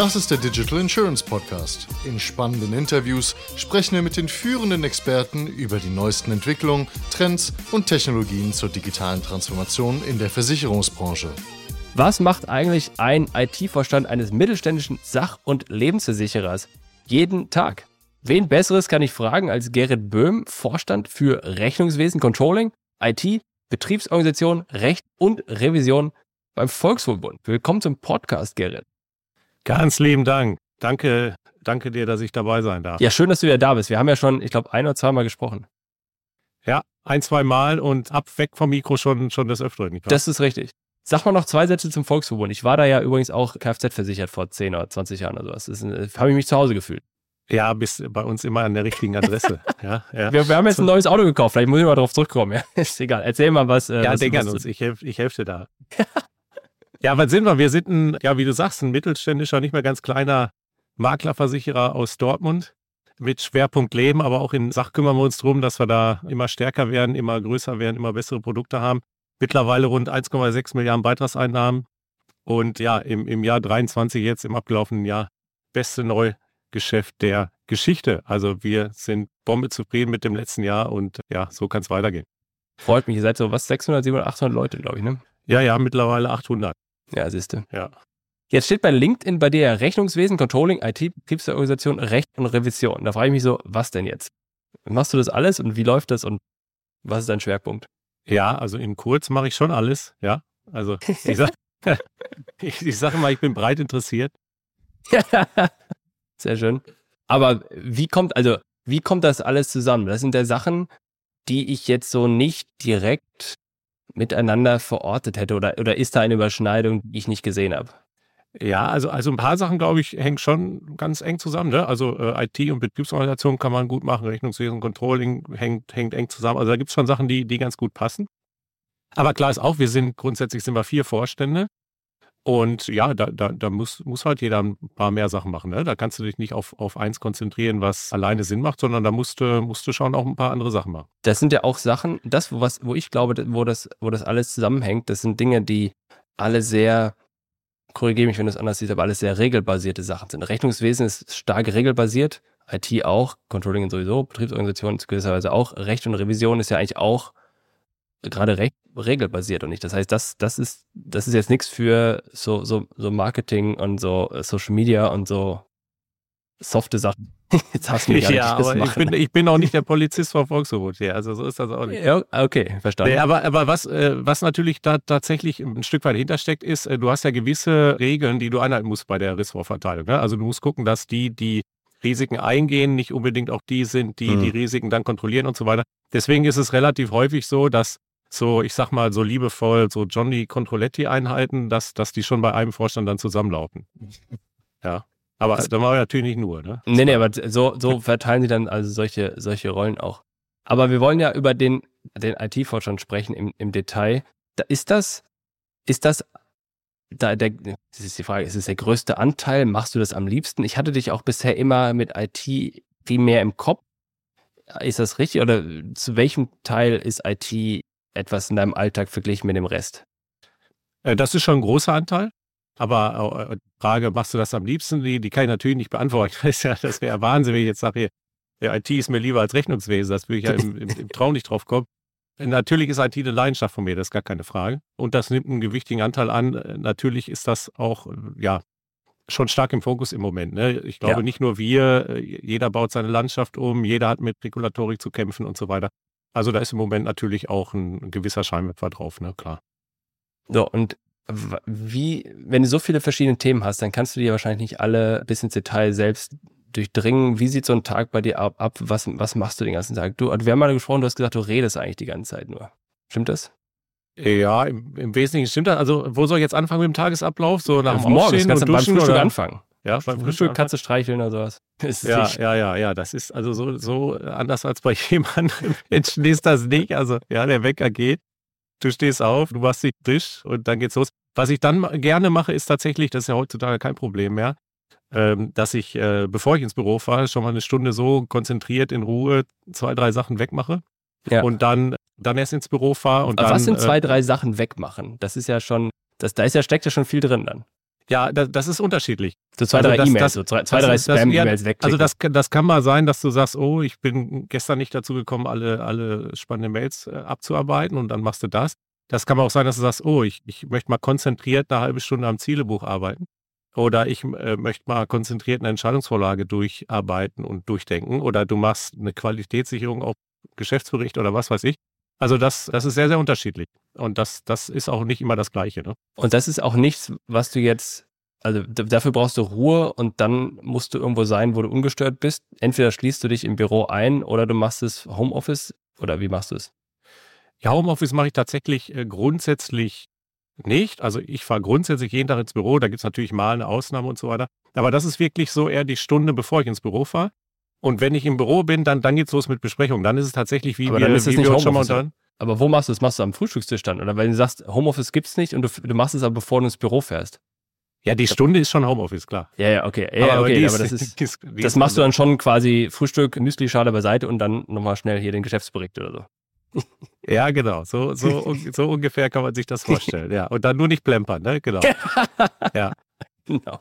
Das ist der Digital Insurance Podcast. In spannenden Interviews sprechen wir mit den führenden Experten über die neuesten Entwicklungen, Trends und Technologien zur digitalen Transformation in der Versicherungsbranche. Was macht eigentlich ein IT-Vorstand eines mittelständischen Sach- und Lebensversicherers jeden Tag? Wen Besseres kann ich fragen als Gerrit Böhm, Vorstand für Rechnungswesen, Controlling, IT, Betriebsorganisation, Recht und Revision beim Volkswohlbund. Willkommen zum Podcast, Gerrit. Ganz lieben Dank. Danke, danke dir, dass ich dabei sein darf. Ja, schön, dass du wieder da bist. Wir haben ja schon, ich glaube, ein oder zweimal gesprochen. Ja, ein, zwei Mal und ab weg vom Mikro schon, schon des Öfteren. Das ist richtig. Sag mal noch zwei Sätze zum Volksverbund. Ich war da ja übrigens auch Kfz versichert vor 10 oder 20 Jahren oder sowas. Das habe ich mich zu Hause gefühlt. Ja, bist bei uns immer an der richtigen Adresse. ja, ja. Wir, wir, haben jetzt ein neues Auto gekauft, vielleicht muss ich mal darauf zurückkommen. Ja, ist egal. Erzähl mal was. Äh, ja, was, denk an uns, ich helfe ich helf dir da. Ja, was sind wir? Wir sind ein, ja, wie du sagst, ein mittelständischer, nicht mehr ganz kleiner Maklerversicherer aus Dortmund mit Schwerpunkt Leben, aber auch in Sach kümmern wir uns darum, dass wir da immer stärker werden, immer größer werden, immer bessere Produkte haben. Mittlerweile rund 1,6 Milliarden Beitragseinnahmen und ja, im, im Jahr 23 jetzt im abgelaufenen Jahr beste Neugeschäft der Geschichte. Also wir sind Bombe zufrieden mit dem letzten Jahr und ja, so kann es weitergehen. Freut mich, ihr seid so was 600, 700, 800 Leute, glaube ich, ne? Ja, ja, mittlerweile 800. Ja, siehst du. Ja. Jetzt steht bei LinkedIn bei dir ja Rechnungswesen, Controlling, IT, Betriebsorganisation, Recht und Revision. Da frage ich mich so, was denn jetzt? Machst du das alles und wie läuft das und was ist dein Schwerpunkt? Ja, also in kurz mache ich schon alles, ja. Also ich sage ich, ich sag mal, ich bin breit interessiert. Sehr schön. Aber wie kommt, also, wie kommt das alles zusammen? Das sind ja Sachen, die ich jetzt so nicht direkt miteinander verortet hätte? Oder, oder ist da eine Überschneidung, die ich nicht gesehen habe? Ja, also, also ein paar Sachen, glaube ich, hängen schon ganz eng zusammen. Ne? Also äh, IT und Betriebsorganisation kann man gut machen, Rechnungswesen, Controlling hängt, hängt eng zusammen. Also da gibt es schon Sachen, die, die ganz gut passen. Aber klar ist auch, wir sind grundsätzlich sind wir vier Vorstände und ja, da, da, da muss, muss halt jeder ein paar mehr Sachen machen. Ne? Da kannst du dich nicht auf, auf eins konzentrieren, was alleine Sinn macht, sondern da musst du, musst du schon auch ein paar andere Sachen machen. Das sind ja auch Sachen, das, was, wo ich glaube, wo das, wo das alles zusammenhängt, das sind Dinge, die alle sehr, korrigiere mich, wenn du es anders siehst, aber alles sehr regelbasierte Sachen sind. Rechnungswesen ist stark regelbasiert, IT auch, Controlling sowieso, Betriebsorganisation gewisserweise auch, Recht und Revision ist ja eigentlich auch gerade recht regelbasiert und nicht. Das heißt, das, das ist, das ist jetzt nichts für so, so, so Marketing und so äh, Social Media und so softe Sachen. Jetzt hast du mich ja, aber ich bin, ich bin auch nicht der Polizist vom Volksverbot hier, also so ist das auch nicht. Ja, okay, verstanden. Nee, aber, aber was, äh, was natürlich da tatsächlich ein Stück weit hintersteckt, ist, äh, du hast ja gewisse Regeln, die du einhalten musst bei der Ressortverteilung. Ne? Also du musst gucken, dass die, die Risiken eingehen, nicht unbedingt auch die sind, die hm. die Risiken dann kontrollieren und so weiter. Deswegen ist es relativ häufig so, dass so, ich sag mal, so liebevoll, so Johnny Controletti-Einheiten, dass, dass die schon bei einem Vorstand dann zusammenlaufen. Ja. Aber das, da machen wir natürlich nicht nur, ne? Nee, nee, aber so, so verteilen sie dann also solche, solche Rollen auch. Aber wir wollen ja über den, den IT-Vorstand sprechen im, im Detail. Da ist das, ist das da der, das ist die Frage, ist es der größte Anteil? Machst du das am liebsten? Ich hatte dich auch bisher immer mit IT primär im Kopf. Ist das richtig? Oder zu welchem Teil ist IT etwas in deinem Alltag verglichen mit dem Rest? Äh, das ist schon ein großer Anteil. Aber äh, die Frage, machst du das am liebsten? Die, die kann ich natürlich nicht beantworten. Das, ja, das wäre Wahnsinn, wenn ich jetzt sage, ja, IT ist mir lieber als Rechnungswesen. Das würde ich ja im, im, im Traum nicht drauf kommen. Natürlich ist IT eine Leidenschaft von mir, das ist gar keine Frage. Und das nimmt einen gewichtigen Anteil an. Natürlich ist das auch, ja, schon stark im Fokus im Moment. Ne? Ich glaube, ja. nicht nur wir, jeder baut seine Landschaft um, jeder hat mit Regulatorik zu kämpfen und so weiter. Also da ist im Moment natürlich auch ein, gewisser Scheinwerfer drauf, ne, klar. So, und wie, wenn du so viele verschiedene Themen hast, dann kannst du dir wahrscheinlich nicht alle bis ins Detail selbst durchdringen. Wie sieht so ein Tag bei dir ab? ab? Was, was machst du den ganzen Tag? Du, wir haben mal gesprochen, du hast gesagt, du redest eigentlich die ganze Zeit nur. Stimmt das? Ja, im, im Wesentlichen stimmt das. Also, wo soll ich jetzt anfangen mit dem Tagesablauf? So nach dem Morgens, kannst du beim Frühstück oder? anfangen. Ja, beim Frühstück kannst du streicheln oder sowas. ja, ja, ja, ja. Das ist also so, so anders als bei jemandem Menschen ist das nicht. Also, ja, der Wecker geht, du stehst auf, du machst dich Tisch und dann geht's los. Was ich dann gerne mache, ist tatsächlich, das ist ja heutzutage kein Problem mehr, ähm, dass ich, äh, bevor ich ins Büro fahre, schon mal eine Stunde so konzentriert in Ruhe zwei, drei Sachen wegmache. Ja. Und dann, dann erst ins Büro fahre und Aber dann. Was sind zwei, äh, drei Sachen wegmachen? Das ist ja schon, das, da ist ja, steckt ja schon viel drin dann. Ja, das, das ist unterschiedlich. So zwei, Also drei das- E-Mails, so zwei, drei Spam-E-Mails ja, wegklicken. Also das, kann- das kann mal sein, dass du sagst, oh, ich bin gestern nicht dazu gekommen, alle, alle spannenden Mails äh, abzuarbeiten und dann machst du das. Das kann auch sein, dass du sagst, oh, ich, ich möchte mal konzentriert eine halbe Stunde am Zielebuch arbeiten. Oder ich äh, möchte mal konzentriert eine Entscheidungsvorlage durcharbeiten und durchdenken. Oder du machst eine Qualitätssicherung auf Geschäftsbericht oder was weiß ich. Also das, das ist sehr, sehr unterschiedlich. Und das, das ist auch nicht immer das Gleiche. Ne? Und das ist auch nichts, was du jetzt, also dafür brauchst du Ruhe und dann musst du irgendwo sein, wo du ungestört bist. Entweder schließt du dich im Büro ein oder du machst es Homeoffice oder wie machst du es? Ja, Homeoffice mache ich tatsächlich äh, grundsätzlich nicht. Also ich fahre grundsätzlich jeden Tag ins Büro. Da gibt es natürlich mal eine Ausnahme und so weiter. Aber das ist wirklich so eher die Stunde, bevor ich ins Büro fahre. Und wenn ich im Büro bin, dann, dann geht's los mit Besprechung. Dann ist es tatsächlich, wie Aber wir, dann ist es nicht wir schon mal unterhalten. Aber wo machst du es? Machst du am Frühstückstisch dann? Oder wenn du sagst, Homeoffice gibt's nicht und du, du machst es aber bevor du ins Büro fährst. Ja, die Stunde ist schon Homeoffice, klar. Ja, ja, okay. Ja, okay, die aber das ist, ist, das ist- machst du dann schon quasi Frühstück, Müsli-Schale beiseite und dann nochmal schnell hier den Geschäftsbericht oder so. Ja, genau. So, so, so ungefähr kann man sich das vorstellen. Ja. Und dann nur nicht plempern, ne? Genau. Genau.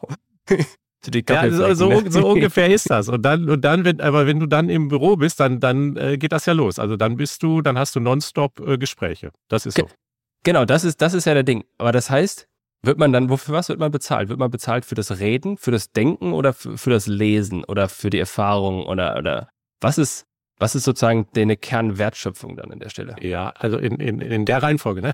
Ja, so, so, ne? so ungefähr ist das. Und dann, und dann, wenn, aber wenn du dann im Büro bist, dann, dann äh, geht das ja los. Also dann bist du, dann hast du nonstop äh, Gespräche. Das ist so. Genau, das ist, das ist ja der Ding. Aber das heißt, wird man dann, wofür was wird man bezahlt? Wird man bezahlt für das Reden, für das Denken oder für, für das Lesen oder für die Erfahrung oder, oder was ist, was ist sozusagen deine Kernwertschöpfung dann an der Stelle? Ja, also in, in, in der Reihenfolge, ne?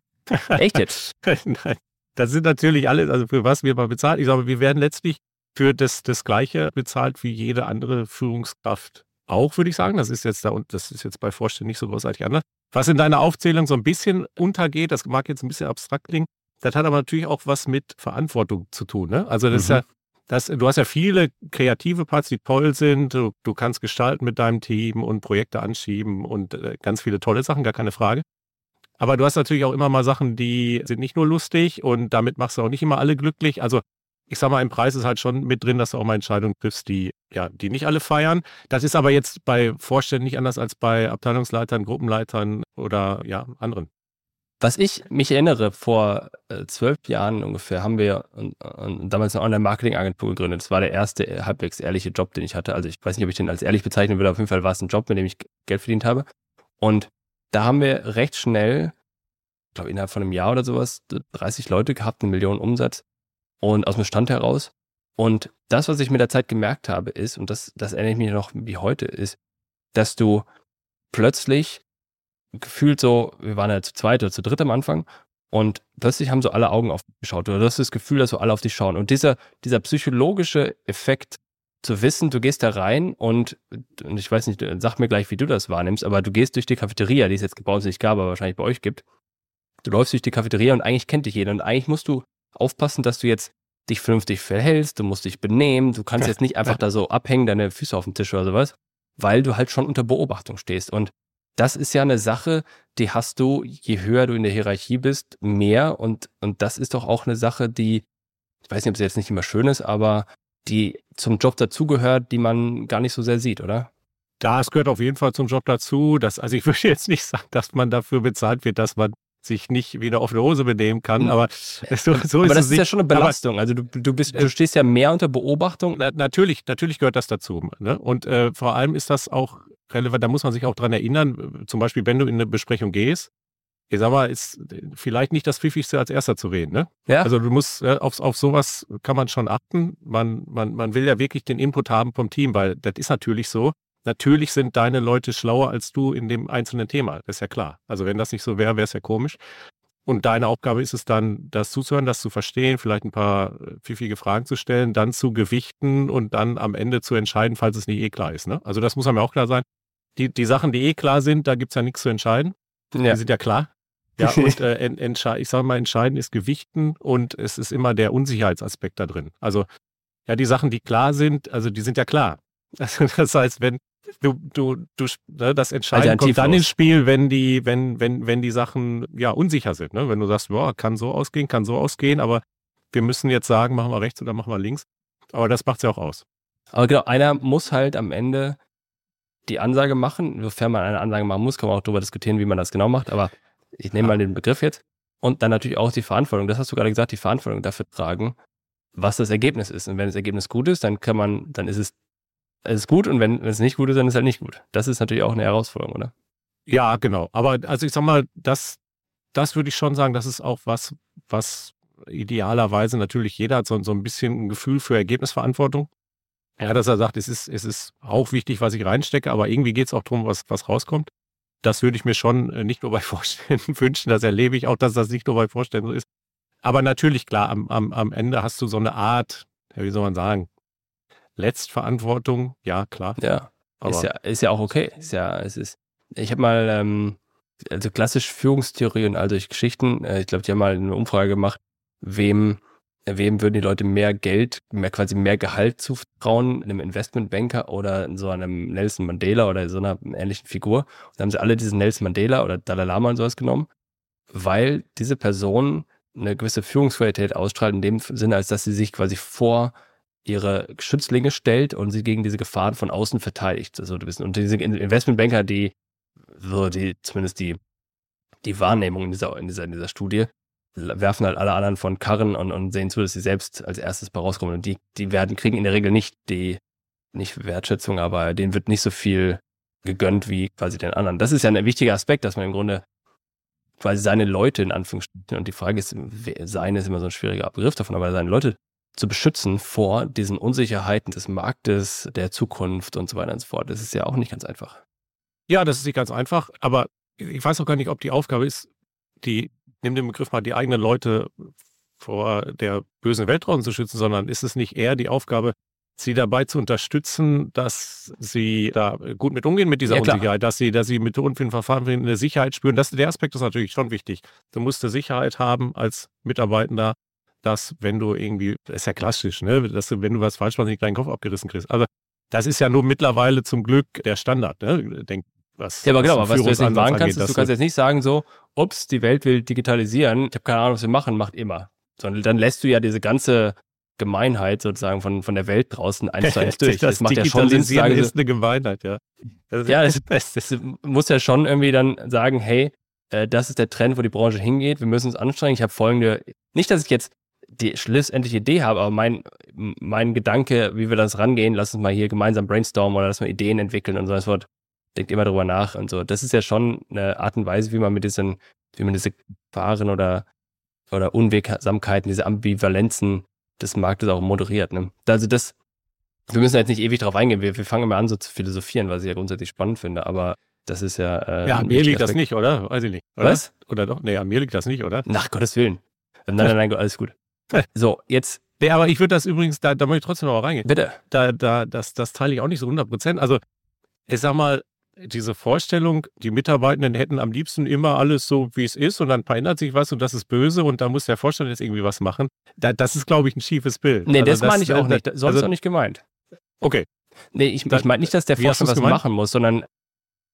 Echt jetzt? Nein. Das sind natürlich alle, also für was wir mal bezahlt. Ich sage, wir werden letztlich für das, das Gleiche bezahlt wie jede andere Führungskraft auch, würde ich sagen. Das ist jetzt da und das ist jetzt bei Vorständen nicht so großartig anders. Was in deiner Aufzählung so ein bisschen untergeht, das mag jetzt ein bisschen abstrakt klingen, das hat aber natürlich auch was mit Verantwortung zu tun. Ne? Also das ist Mhm. ja, das, du hast ja viele kreative Parts, die toll sind. Du, du kannst gestalten mit deinem Team und Projekte anschieben und äh, ganz viele tolle Sachen, gar keine Frage. Aber du hast natürlich auch immer mal Sachen, die sind nicht nur lustig und damit machst du auch nicht immer alle glücklich. Also ich sag mal, im Preis ist halt schon mit drin, dass du auch mal Entscheidungen triffst, die, ja, die nicht alle feiern. Das ist aber jetzt bei Vorständen nicht anders als bei Abteilungsleitern, Gruppenleitern oder ja, anderen. Was ich mich erinnere, vor äh, zwölf Jahren ungefähr haben wir und, und damals eine Online-Marketing-Agentur gegründet. Das war der erste äh, halbwegs ehrliche Job, den ich hatte. Also ich weiß nicht, ob ich den als ehrlich bezeichnen würde, auf jeden Fall war es ein Job, mit dem ich Geld verdient habe. Und da haben wir recht schnell, ich glaube innerhalb von einem Jahr oder sowas, 30 Leute gehabt, eine Million Umsatz und aus dem Stand heraus. Und das, was ich mit der Zeit gemerkt habe, ist, und das, das erinnere ich mich noch wie heute, ist, dass du plötzlich gefühlt so, wir waren ja zu zweit oder zu dritt am Anfang und plötzlich haben so alle Augen auf dich geschaut oder du hast das Gefühl, dass so alle auf dich schauen. Und dieser, dieser psychologische Effekt, zu wissen, du gehst da rein und, und ich weiß nicht, sag mir gleich, wie du das wahrnimmst, aber du gehst durch die Cafeteria, die es jetzt bei uns nicht gab, aber wahrscheinlich bei euch gibt. Du läufst durch die Cafeteria und eigentlich kennt dich jeder und eigentlich musst du aufpassen, dass du jetzt dich vernünftig verhältst, du musst dich benehmen, du kannst jetzt nicht einfach da so abhängen, deine Füße auf dem Tisch oder sowas, weil du halt schon unter Beobachtung stehst. Und das ist ja eine Sache, die hast du, je höher du in der Hierarchie bist, mehr. Und, und das ist doch auch eine Sache, die, ich weiß nicht, ob sie jetzt nicht immer schön ist, aber die zum Job dazugehört, die man gar nicht so sehr sieht, oder? Das gehört auf jeden Fall zum Job dazu. Dass, also ich würde jetzt nicht sagen, dass man dafür bezahlt wird, dass man sich nicht wie eine offene Hose benehmen kann, Mhm. aber so, so ist aber das es ist nicht. ja schon eine Belastung. Also du, du bist, du stehst ja mehr unter Beobachtung. Na, natürlich, natürlich gehört das dazu. Ne? Und äh, vor allem ist das auch relevant, da muss man sich auch dran erinnern, zum Beispiel, wenn du in eine Besprechung gehst, ich sag mal, ist vielleicht nicht das Pfiffigste als erster zu reden. Ne? Ja. Also du musst, äh, auf, auf sowas kann man schon achten. Man, man, man will ja wirklich den Input haben vom Team, weil das ist natürlich so. Natürlich sind deine Leute schlauer als du in dem einzelnen Thema. Das ist ja klar. Also wenn das nicht so wäre, wäre es ja komisch. Und deine Aufgabe ist es dann, das zuzuhören, das zu verstehen, vielleicht ein paar äh, pfiffige Fragen zu stellen, dann zu gewichten und dann am Ende zu entscheiden, falls es nicht eh klar ist. Ne? Also das muss einem ja auch klar sein. Die, die Sachen, die eh klar sind, da gibt's ja nichts zu entscheiden. ja. Die sind ja klar. Ja, und äh, en, entsche- ich sage mal, entscheidend ist Gewichten und es ist immer der Unsicherheitsaspekt da drin. Also, ja, die Sachen, die klar sind, also die sind ja klar. Also, das heißt, wenn du, du, du, ne, das Entscheiden kommt dann ins Spiel, wenn die, wenn, wenn, wenn die Sachen ja unsicher sind. Ne? Wenn du sagst, boah, kann so ausgehen, kann so ausgehen, aber wir müssen jetzt sagen, machen wir rechts oder machen wir links. Aber das macht's ja auch aus. Aber genau, einer muss halt am Ende die Ansage machen. Insofern man eine Ansage machen muss, kann man auch darüber diskutieren, wie man das genau macht. Aber ich nehme mal den Begriff jetzt. Und dann natürlich auch die Verantwortung. Das hast du gerade gesagt, die Verantwortung dafür tragen, was das Ergebnis ist. Und wenn das Ergebnis gut ist, dann kann man, dann ist es, ist es gut und wenn, es nicht gut ist, dann ist es halt nicht gut. Das ist natürlich auch eine Herausforderung, oder? Ja, genau. Aber also ich sag mal, das, das würde ich schon sagen, das ist auch was, was idealerweise natürlich jeder hat so, so ein bisschen ein Gefühl für Ergebnisverantwortung. Ja, dass er sagt, es ist, es ist auch wichtig, was ich reinstecke, aber irgendwie geht es auch darum, was, was rauskommt. Das würde ich mir schon äh, nicht nur bei Vorständen wünschen, das erlebe ich auch, dass das nicht nur bei Vorständen so ist. Aber natürlich, klar, am, am, am Ende hast du so eine Art, wie soll man sagen, Letztverantwortung, ja, klar. Ja, ist ja, ist ja auch okay. Ist ja, es ist, ich habe mal, ähm, also klassisch Führungstheorie und all solche Geschichten, äh, ich glaube, die haben mal eine Umfrage gemacht, wem, wem würden die Leute mehr Geld, mehr quasi mehr Gehalt zutrauen, einem Investmentbanker oder so einem Nelson Mandela oder so einer ähnlichen Figur. Und dann haben sie alle diesen Nelson Mandela oder Dalai Lama und sowas genommen, weil diese Person eine gewisse Führungsqualität ausstrahlt, in dem Sinne, als dass sie sich quasi vor ihre Schützlinge stellt und sie gegen diese Gefahren von außen verteidigt. Also, und diese Investmentbanker, die so die, zumindest die, die Wahrnehmung in dieser, in dieser, in dieser Studie, werfen halt alle anderen von Karren und, und sehen zu, dass sie selbst als erstes bei rauskommen. Und die, die werden, kriegen in der Regel nicht die, nicht Wertschätzung, aber denen wird nicht so viel gegönnt wie quasi den anderen. Das ist ja ein wichtiger Aspekt, dass man im Grunde quasi seine Leute in Anführungsstrichen, und die Frage ist, seine ist immer so ein schwieriger Begriff davon, aber seine Leute zu beschützen vor diesen Unsicherheiten des Marktes, der Zukunft und so weiter und so fort. Das ist ja auch nicht ganz einfach. Ja, das ist nicht ganz einfach, aber ich weiß auch gar nicht, ob die Aufgabe ist, die, nimm den Begriff mal, die eigenen Leute vor der bösen Welt draußen zu schützen, sondern ist es nicht eher die Aufgabe, sie dabei zu unterstützen, dass sie da gut mit umgehen mit dieser ja, Unsicherheit, dass sie, dass sie mit unfairen Verfahren eine Sicherheit spüren. Das, der Aspekt ist natürlich schon wichtig. Du musst eine Sicherheit haben als Mitarbeitender, dass wenn du irgendwie, das ist ja klassisch, ne, dass du, wenn du was falsch machst, nicht deinen Kopf abgerissen kriegst. Also das ist ja nur mittlerweile zum Glück der Standard, ne? Denk, was, ja, aber genau, aber was du jetzt nicht machen kannst, ist, du kannst jetzt nicht sagen so, ups, die Welt will digitalisieren, ich habe keine Ahnung, was wir machen, macht immer. Sondern dann lässt du ja diese ganze Gemeinheit sozusagen von, von der Welt draußen eins zu eins durch. Das, das macht ja schon Sinn. Sagen, ist eine Gemeinheit, ja. Das ja, das, das, muss ja schon irgendwie dann sagen, hey, äh, das ist der Trend, wo die Branche hingeht, wir müssen uns anstrengen. Ich habe folgende, nicht, dass ich jetzt die schlussendliche Idee habe, aber mein, mein Gedanke, wie wir das rangehen, lass uns mal hier gemeinsam brainstormen oder lass mal Ideen entwickeln und so das Wort. Denkt immer drüber nach und so. Das ist ja schon eine Art und Weise, wie man mit diesen, wie man diese Gefahren oder, oder Unwegsamkeiten, diese Ambivalenzen des Marktes auch moderiert. Ne? Also das, wir müssen jetzt nicht ewig drauf eingehen. Wir, wir fangen immer an, so zu philosophieren, was ich ja grundsätzlich spannend finde, aber das ist ja. Äh, ja, an mir liegt das nicht, oder? Weiß ich nicht. Oder? Was? Oder doch? Nee, an mir liegt das nicht, oder? Nach Gottes Willen. Nein, nein, nein, alles gut. So, jetzt. Nee, aber ich würde das übrigens, da, da möchte ich trotzdem noch mal reingehen. Bitte. Da, da, das, das teile ich auch nicht so 100 Prozent. Also, ich sag mal, diese Vorstellung, die Mitarbeitenden hätten am liebsten immer alles so, wie es ist und dann verändert sich was und das ist böse und da muss der Vorstand jetzt irgendwie was machen. Da, das ist, glaube ich, ein schiefes Bild. Nee, also das, das meine ich auch nicht. So also, ist auch nicht gemeint. Okay. Nee, ich, ich meine nicht, dass der Vorstand was gemeint? machen muss, sondern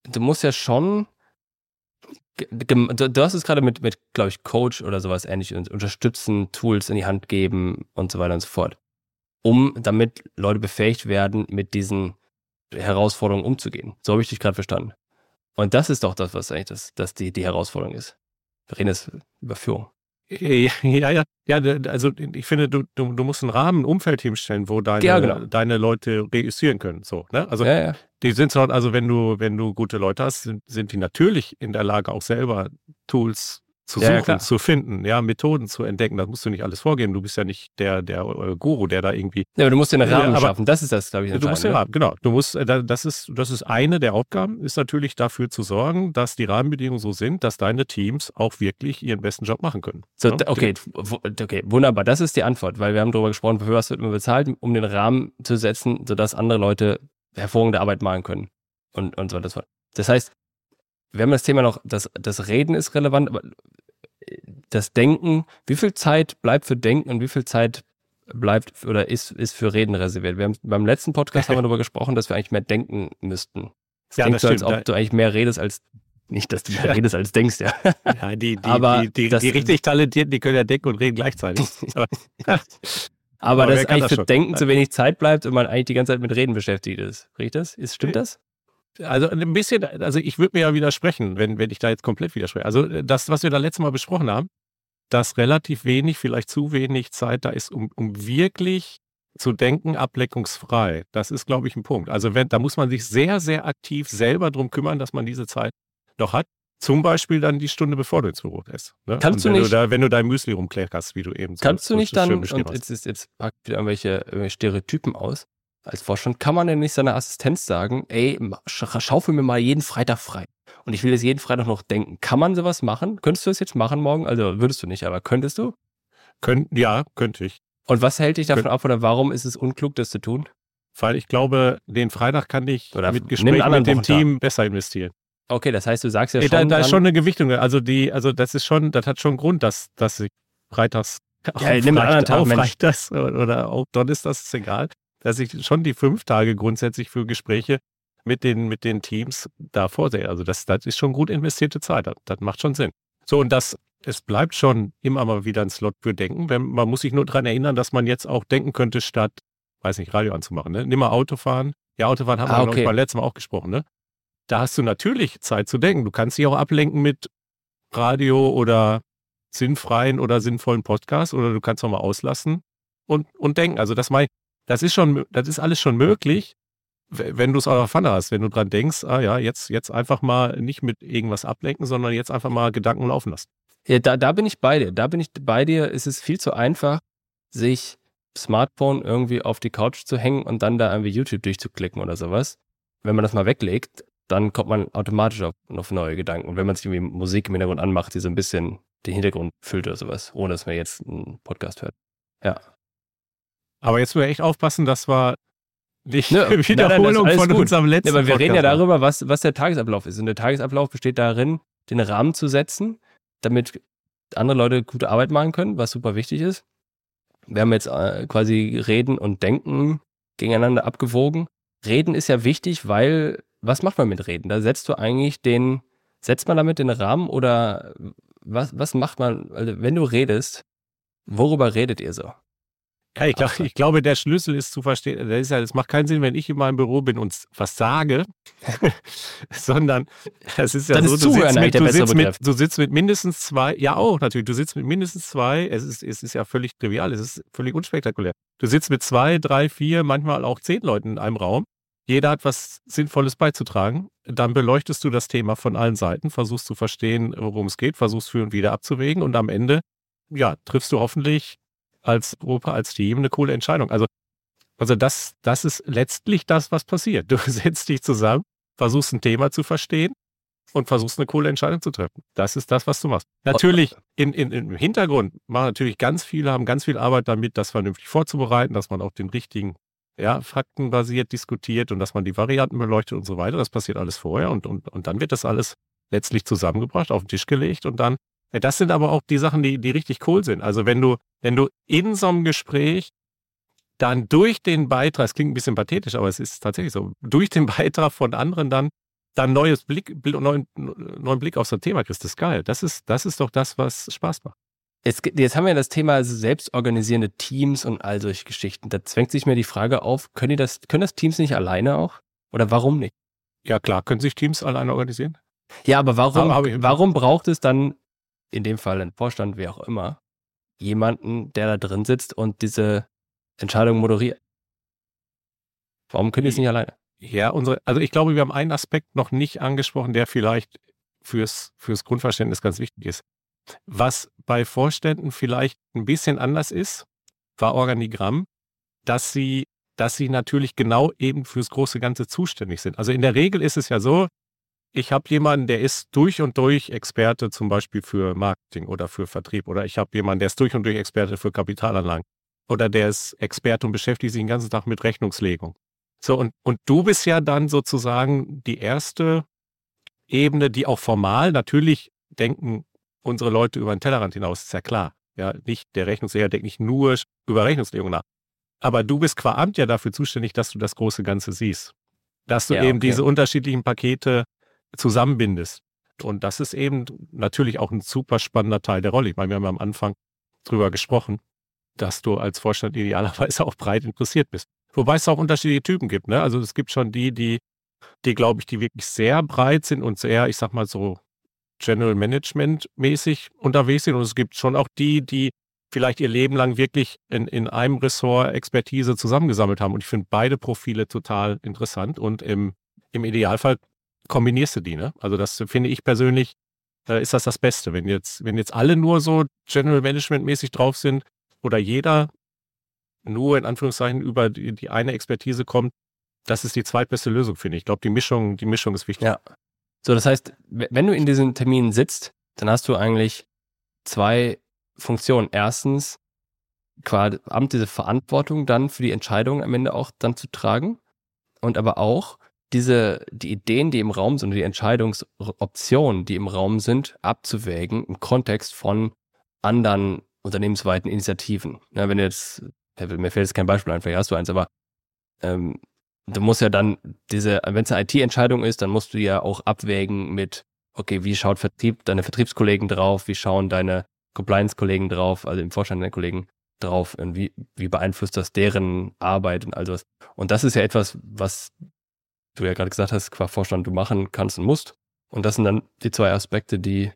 du musst ja schon du hast es gerade mit, mit glaube ich, Coach oder sowas ähnlich unterstützen, Tools in die Hand geben und so weiter und so fort. Um damit Leute befähigt werden, mit diesen Herausforderungen umzugehen. So habe ich dich gerade verstanden. Und das ist doch das, was eigentlich das, das die, die Herausforderung ist. Wir reden jetzt über Führung. Ja, ja, ja, also ich finde, du, du, du musst einen Rahmen, ein Umfeld hinstellen, wo deine, ja, genau. deine Leute reüssieren können. So, ne? Also ja, ja. die sind also wenn du, wenn du gute Leute hast, sind, sind die natürlich in der Lage, auch selber Tools zu suchen, ja, zu finden, ja, Methoden zu entdecken. Das musst du nicht alles vorgeben. Du bist ja nicht der, der äh, Guru, der da irgendwie. Ja, aber du musst den Rahmen schaffen. Das ist das, glaube ich. Du musst den Rahmen, genau. Du musst, äh, das ist, das ist eine der Aufgaben, ist natürlich dafür zu sorgen, dass die Rahmenbedingungen so sind, dass deine Teams auch wirklich ihren besten Job machen können. So, ja? okay, okay, wunderbar. Das ist die Antwort, weil wir haben darüber gesprochen, für was wird man bezahlt, um den Rahmen zu setzen, sodass andere Leute hervorragende Arbeit machen können. Und, und so weiter. Das heißt, wir haben das Thema noch, das, das Reden ist relevant, aber das Denken, wie viel Zeit bleibt für Denken und wie viel Zeit bleibt oder ist, ist für Reden reserviert? Wir haben beim letzten Podcast haben wir darüber gesprochen, dass wir eigentlich mehr denken müssten. Es ja, klingt so, als ob du eigentlich mehr redest als nicht, dass du mehr redest als denkst, ja. Ja, die, die, Aber die, die, das, die richtig Talentierten, die können ja denken und reden gleichzeitig. Aber, Aber, dass eigentlich das für schon? Denken zu wenig Zeit bleibt und man eigentlich die ganze Zeit mit Reden beschäftigt ist. Riecht das? Ist, stimmt das? Also ein bisschen, also ich würde mir ja widersprechen, wenn, wenn ich da jetzt komplett widerspreche. Also das, was wir da letztes Mal besprochen haben, dass relativ wenig, vielleicht zu wenig Zeit da ist, um, um wirklich zu denken, ableckungsfrei. Das ist, glaube ich, ein Punkt. Also wenn, da muss man sich sehr, sehr aktiv selber drum kümmern, dass man diese Zeit noch hat. Zum Beispiel dann die Stunde, bevor du ins Büro gehst. Ne? Kannst und du wenn nicht, Du da, wenn du dein Müsli rumkleckerst, wie du eben so kannst du so nicht schön dann, und hast. jetzt, ist, jetzt packt wieder irgendwelche, irgendwelche Stereotypen aus, als Vorstand, kann man denn nicht seiner Assistenz sagen, ey, schaufel mir mal jeden Freitag frei. Und ich will jetzt jeden Freitag noch denken. Kann man sowas machen? Könntest du das jetzt machen morgen? Also würdest du nicht, aber könntest du? Könnt, ja, könnte ich. Und was hält dich davon Könnt- ab oder warum ist es unklug, das zu tun? Weil ich glaube, den Freitag kann ich Oder mit Gesprächen mit dem Wochentag. Team besser investieren. Okay, das heißt, du sagst ja Ey, schon, da, da ist schon eine Gewichtung. Also die, also das ist schon, das hat schon Grund, dass, dass ich freitags Ja, nimm einen anderen Tag, freitags oder auch Donnerstags ist egal, dass ich schon die fünf Tage grundsätzlich für Gespräche mit den, mit den Teams da vorsehe. Also das, das ist schon gut investierte Zeit. Das, das macht schon Sinn. So, und das, es bleibt schon immer mal wieder ein Slot für Denken. Wenn, man muss sich nur daran erinnern, dass man jetzt auch denken könnte, statt, weiß nicht, Radio anzumachen. Ne? Nimm mal Autofahren. Ja, Autofahren haben Ah, wir, glaube okay. ich, beim letzten Mal auch gesprochen. Ne? Da hast du natürlich Zeit zu denken. Du kannst dich auch ablenken mit Radio oder sinnfreien oder sinnvollen Podcast oder du kannst auch mal auslassen und, und denken. Also das mein, das ist schon, das ist alles schon möglich, wenn du es auf der Pfanne hast, wenn du dran denkst, ah ja, jetzt, jetzt einfach mal nicht mit irgendwas ablenken, sondern jetzt einfach mal Gedanken laufen lassen. Ja, da, da bin ich bei dir. Da bin ich bei dir. Es ist viel zu einfach, sich Smartphone irgendwie auf die Couch zu hängen und dann da irgendwie YouTube durchzuklicken oder sowas. Wenn man das mal weglegt, dann kommt man automatisch auf, auf neue Gedanken. Und wenn man sich irgendwie Musik im Hintergrund anmacht, die so ein bisschen den Hintergrund füllt oder sowas, ohne dass man jetzt einen Podcast hört. Ja. Aber jetzt müssen wir echt aufpassen, dass wir nicht Nö, eine nein, nein, Wiederholung von gut. unserem letzten Ja, aber wir reden ja Podcast darüber, was, was der Tagesablauf ist. Und der Tagesablauf besteht darin, den Rahmen zu setzen, damit andere Leute gute Arbeit machen können, was super wichtig ist. Wir haben jetzt äh, quasi Reden und Denken gegeneinander abgewogen. Reden ist ja wichtig, weil was macht man mit Reden? Da setzt du eigentlich den, setzt man damit den Rahmen oder was, was macht man, also wenn du redest, worüber redet ihr so? Ja, ich, glaub, ich glaube, der Schlüssel ist zu verstehen. Das ist ja, es macht keinen Sinn, wenn ich in meinem Büro bin und was sage, sondern es ist ja Dann so, ist du sitzt, mit, du, sitzt mit, du sitzt mit mindestens zwei, ja auch natürlich, du sitzt mit mindestens zwei, es ist, es ist ja völlig trivial, es ist völlig unspektakulär. Du sitzt mit zwei, drei, vier, manchmal auch zehn Leuten in einem Raum. Jeder hat was Sinnvolles beizutragen. Dann beleuchtest du das Thema von allen Seiten, versuchst zu verstehen, worum es geht, versuchst für und wieder abzuwägen und am Ende, ja, triffst du hoffentlich als Gruppe, als Team eine coole Entscheidung. Also, also das, das ist letztlich das, was passiert. Du setzt dich zusammen, versuchst ein Thema zu verstehen und versuchst eine coole Entscheidung zu treffen. Das ist das, was du machst. Natürlich in, in, im Hintergrund machen natürlich ganz viele, haben ganz viel Arbeit damit, das vernünftig vorzubereiten, dass man auch den richtigen, ja, faktenbasiert diskutiert und dass man die Varianten beleuchtet und so weiter. Das passiert alles vorher und, und, und dann wird das alles letztlich zusammengebracht, auf den Tisch gelegt und dann das sind aber auch die Sachen, die, die richtig cool sind. Also wenn du, wenn du in so einem Gespräch dann durch den Beitrag, es klingt ein bisschen pathetisch, aber es ist tatsächlich so, durch den Beitrag von anderen dann dann neues Blick, Bl- neuen, neuen Blick auf so ein Thema kriegst, das ist geil. Das ist, das ist doch das, was Spaß macht. Jetzt, jetzt haben wir das Thema selbstorganisierende Teams und all solche Geschichten. Da zwängt sich mir die Frage auf, können, die das, können das Teams nicht alleine auch? Oder warum nicht? Ja klar, können sich Teams alleine organisieren? Ja, aber warum, aber- warum braucht es dann, in dem Fall ein Vorstand, wie auch immer, jemanden, der da drin sitzt und diese Entscheidung moderiert? Warum können die es nicht alleine? Ja, unsere, also ich glaube, wir haben einen Aspekt noch nicht angesprochen, der vielleicht fürs, fürs Grundverständnis ganz wichtig ist. Was bei Vorständen vielleicht ein bisschen anders ist, war Organigramm, dass sie, dass sie natürlich genau eben fürs große Ganze zuständig sind. Also in der Regel ist es ja so, ich habe jemanden, der ist durch und durch Experte zum Beispiel für Marketing oder für Vertrieb oder ich habe jemanden, der ist durch und durch Experte für Kapitalanlagen oder der ist Experte und beschäftigt sich den ganzen Tag mit Rechnungslegung. So, und, und du bist ja dann sozusagen die erste Ebene, die auch formal, natürlich denken unsere Leute über den Tellerrand hinaus, ist ja klar. Ja, nicht, der Rechnungsleger denkt nicht nur über Rechnungslegung nach. Aber du bist qua Amt ja dafür zuständig, dass du das große Ganze siehst. Dass du Ja, eben okay. diese unterschiedlichen Pakete zusammenbindest. Und das ist eben natürlich auch ein super spannender Teil der Rolle. Ich meine, wir haben am Anfang drüber gesprochen, dass du als Vorstand idealerweise auch breit interessiert bist. Wobei es auch unterschiedliche Typen gibt. Ne? Also es gibt schon die, die, die glaube ich, die wirklich sehr breit sind und sehr, ich sag mal so, General Management mäßig unterwegs sind und es gibt schon auch die, die vielleicht ihr Leben lang wirklich in, in einem Ressort Expertise zusammengesammelt haben. Und ich finde beide Profile total interessant und im, im Idealfall kombinierst du die. Ne? Also das finde ich persönlich, äh, ist das das Beste. Wenn jetzt, wenn jetzt alle nur so General Management mäßig drauf sind oder jeder nur in Anführungszeichen über die, die eine Expertise kommt, das ist die zweitbeste Lösung, finde ich. Ich glaube, die Mischung, die Mischung ist wichtig. Ja. So, das heißt, wenn du in diesen Terminen sitzt, dann hast du eigentlich zwei Funktionen. Erstens, quasi diese Verantwortung dann für die Entscheidung am Ende auch dann zu tragen und aber auch diese, die Ideen, die im Raum sind, die Entscheidungsoptionen, die im Raum sind, abzuwägen im Kontext von anderen unternehmensweiten Initiativen. Ja, wenn jetzt, mir fällt jetzt kein Beispiel ein, vielleicht hast du eins, aber ähm, du musst ja dann diese, wenn es eine IT-Entscheidung ist, dann musst du ja auch abwägen mit, okay, wie schaut Vertrieb, deine Vertriebskollegen drauf, wie schauen deine Compliance-Kollegen drauf, also im Vorstand der Kollegen drauf, und wie, wie beeinflusst das deren Arbeit und all sowas. Und das ist ja etwas, was du ja gerade gesagt hast, qua Vorstand du machen kannst und musst. Und das sind dann die zwei Aspekte, die,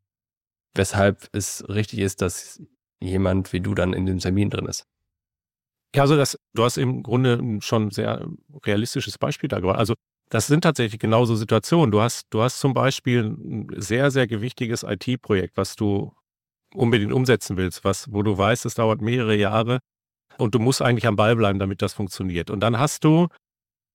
weshalb es richtig ist, dass jemand wie du dann in dem Termin drin ist. Ja, also das, du hast im Grunde schon ein sehr realistisches Beispiel da gebracht. Also das sind tatsächlich genauso Situationen. Du hast, du hast zum Beispiel ein sehr, sehr gewichtiges IT-Projekt, was du unbedingt umsetzen willst, was, wo du weißt, es dauert mehrere Jahre und du musst eigentlich am Ball bleiben, damit das funktioniert. Und dann hast du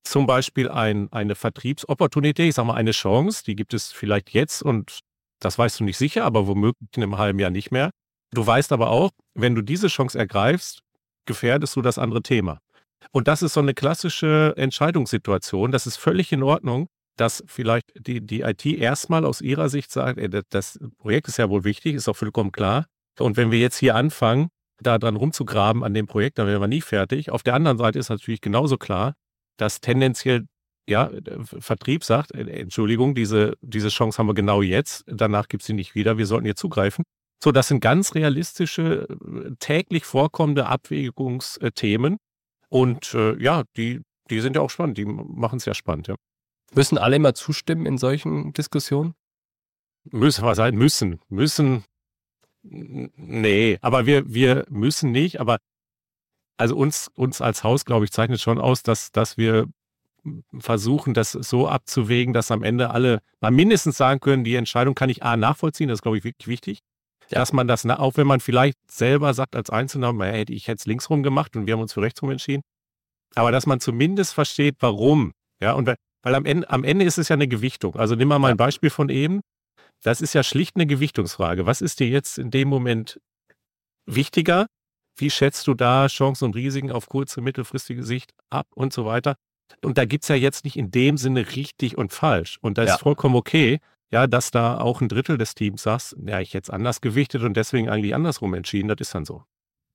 zum Beispiel ein, eine Vertriebsopportunität, ich sag mal eine Chance, die gibt es vielleicht jetzt und das weißt du nicht sicher, aber womöglich in einem halben Jahr nicht mehr. Du weißt aber auch, wenn du diese Chance ergreifst, gefährdest du das andere Thema. Und das ist so eine klassische Entscheidungssituation. Das ist völlig in Ordnung, dass vielleicht die, die IT erstmal aus ihrer Sicht sagt, ey, das Projekt ist ja wohl wichtig, ist auch vollkommen klar. Und wenn wir jetzt hier anfangen, da dran rumzugraben an dem Projekt, dann werden wir nie fertig. Auf der anderen Seite ist natürlich genauso klar, dass tendenziell ja, Vertrieb sagt, äh, Entschuldigung, diese, diese Chance haben wir genau jetzt, danach gibt es sie nicht wieder, wir sollten hier zugreifen. So, das sind ganz realistische, äh, täglich vorkommende Abwägungsthemen. Und äh, ja, die, die sind ja auch spannend, die machen es ja spannend, ja. Müssen alle immer zustimmen in solchen Diskussionen? Müssen was sein, müssen. Müssen. Nee, aber wir, wir müssen nicht, aber also uns, uns als Haus, glaube ich, zeichnet schon aus, dass, dass wir versuchen, das so abzuwägen, dass am Ende alle mal mindestens sagen können, die Entscheidung kann ich A nachvollziehen, das ist, glaube ich, wirklich wichtig. Ja. Dass man das, auch wenn man vielleicht selber sagt als Einzelner, hätte ich jetzt linksrum gemacht und wir haben uns für rechtsrum entschieden, aber dass man zumindest versteht, warum. Ja, und weil, weil am, Ende, am Ende ist es ja eine Gewichtung. Also nimm mal ja. ein Beispiel von eben. Das ist ja schlicht eine Gewichtungsfrage. Was ist dir jetzt in dem Moment wichtiger? Wie schätzt du da Chancen und Risiken auf kurze, mittelfristige Sicht ab und so weiter? Und da gibt es ja jetzt nicht in dem Sinne richtig und falsch. Und da ja. ist vollkommen okay, ja, dass da auch ein Drittel des Teams sagt, ja, ich jetzt anders gewichtet und deswegen eigentlich andersrum entschieden, das ist dann so.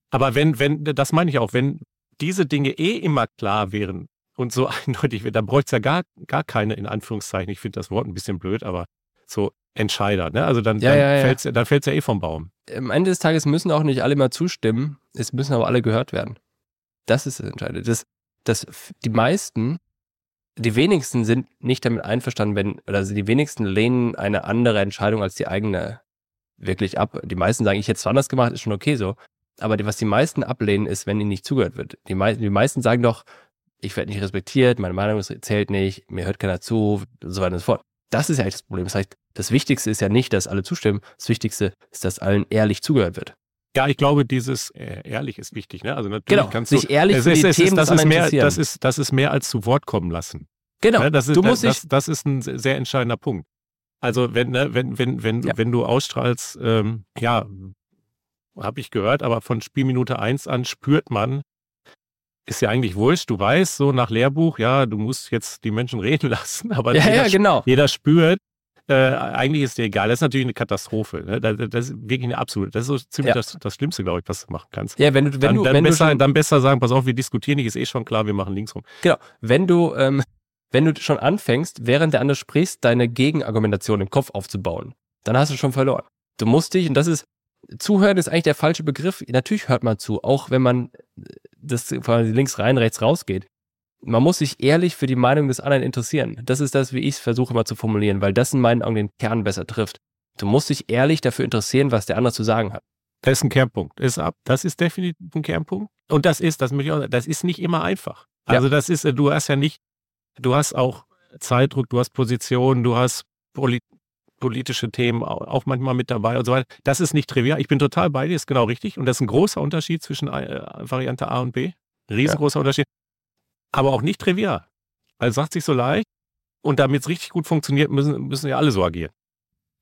Aber wenn, wenn, das meine ich auch, wenn diese Dinge eh immer klar wären und so eindeutig wären, dann bräuchte es ja gar, gar keine, in Anführungszeichen, ich finde das Wort ein bisschen blöd, aber so Entscheider, ne? Also dann, ja, dann ja, fällt's, ja. dann fällt's ja eh vom Baum. Am Ende des Tages müssen auch nicht alle mal zustimmen, es müssen aber alle gehört werden. Das ist das Entscheidende. Das, das, die meisten die wenigsten sind nicht damit einverstanden, wenn, oder also die wenigsten lehnen eine andere Entscheidung als die eigene wirklich ab. Die meisten sagen, ich hätte es anders gemacht, ist schon okay so. Aber die, was die meisten ablehnen, ist, wenn ihnen nicht zugehört wird. Die, mei die meisten sagen doch, ich werde nicht respektiert, meine Meinung zählt nicht, mir hört keiner zu, so weiter und so fort. Das ist ja eigentlich das Problem. Das heißt, das Wichtigste ist ja nicht, dass alle zustimmen. Das Wichtigste ist, dass allen ehrlich zugehört wird. Ja, ich glaube, dieses äh, ehrlich ist wichtig. Ne? Also natürlich genau, kannst du sich ehrlich es, es, es, Themen das, ist mehr, das ist das ist mehr als zu Wort kommen lassen. Genau. Ne? Das ist, du musst das, das, das ist ein sehr entscheidender Punkt. Also wenn ne, wenn wenn wenn ja. wenn du ausstrahlst, ähm, ja, habe ich gehört, aber von Spielminute 1 an spürt man, ist ja eigentlich wurscht. Du weißt so nach Lehrbuch, ja, du musst jetzt die Menschen reden lassen, aber ja, jeder, ja, genau. jeder spürt, äh, eigentlich ist dir egal. Das ist natürlich eine Katastrophe. Ne? Das, das, ist wirklich eine absolute. Das ist so ziemlich ja. das, das Schlimmste, glaube ich, was du machen kannst. Ja, wenn du, wenn dann, du, dann wenn besser, du schon, dann besser sagen, pass auf, wir diskutieren nicht, ist eh schon klar, wir machen links rum. Genau. Wenn du, ähm, wenn du schon anfängst, während der andere sprichst, deine Gegenargumentation im Kopf aufzubauen, dann hast du schon verloren. Du musst dich, und das ist, zuhören ist eigentlich der falsche Begriff. Natürlich hört man zu, auch wenn man das quasi links rein, rechts rausgeht man muss sich ehrlich für die Meinung des anderen interessieren. Das ist das, wie ich es versuche mal zu formulieren, weil das in meinen Augen den Kern besser trifft. Du musst dich ehrlich dafür interessieren, was der andere zu sagen hat. Das ist ein Kernpunkt. Ist ab. Das ist definitiv ein Kernpunkt. Und das ist, das möchte ich auch sagen, das ist nicht immer einfach. Also ja. das ist, du hast ja nicht, du hast auch Zeitdruck, du hast Positionen, du hast Poli politische Themen auch manchmal mit dabei und so weiter. Das ist nicht trivial. Ich bin total bei dir, ist genau richtig. Und das ist ein großer Unterschied zwischen äh, Variante A und B. Riesengroßer ja. Unterschied. Aber auch nicht trivial. Also sagt sich so leicht. Und damit es richtig gut funktioniert, müssen, müssen ja alle so agieren.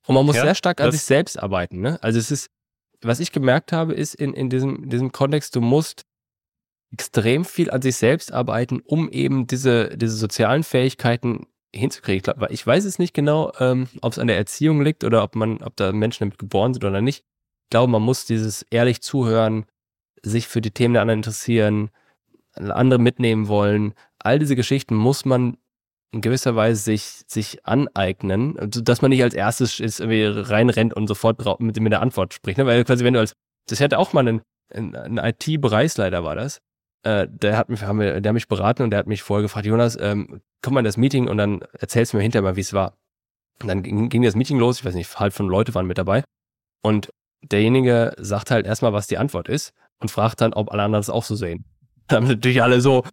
Und man muss ja, sehr stark an sich selbst arbeiten. Ne? Also es ist, was ich gemerkt habe, ist in, in diesem, diesem Kontext, du musst extrem viel an sich selbst arbeiten, um eben diese, diese sozialen Fähigkeiten hinzukriegen. Ich, ich weiß es nicht genau, ähm, ob es an der Erziehung liegt oder ob man, ob da Menschen damit geboren sind oder nicht. Ich glaube, man muss dieses ehrlich zuhören, sich für die Themen der anderen interessieren, andere mitnehmen wollen. All diese Geschichten muss man in gewisser Weise sich, sich aneignen, dass man nicht als erstes ist, irgendwie reinrennt und sofort mit, mit der Antwort spricht. Ne? Weil quasi, wenn du als, das hätte auch mal ein, ein, IT-Bereichsleiter war das, äh, der hat mich, haben wir, der hat mich beraten und der hat mich vorher gefragt, Jonas, ähm, komm mal in das Meeting und dann erzählst du mir hinterher mal, wie es war. Und dann ging, ging das Meeting los, ich weiß nicht, halb von Leute waren mit dabei. Und derjenige sagt halt erstmal, was die Antwort ist und fragt dann, ob alle anderen das auch so sehen. Da haben natürlich alle so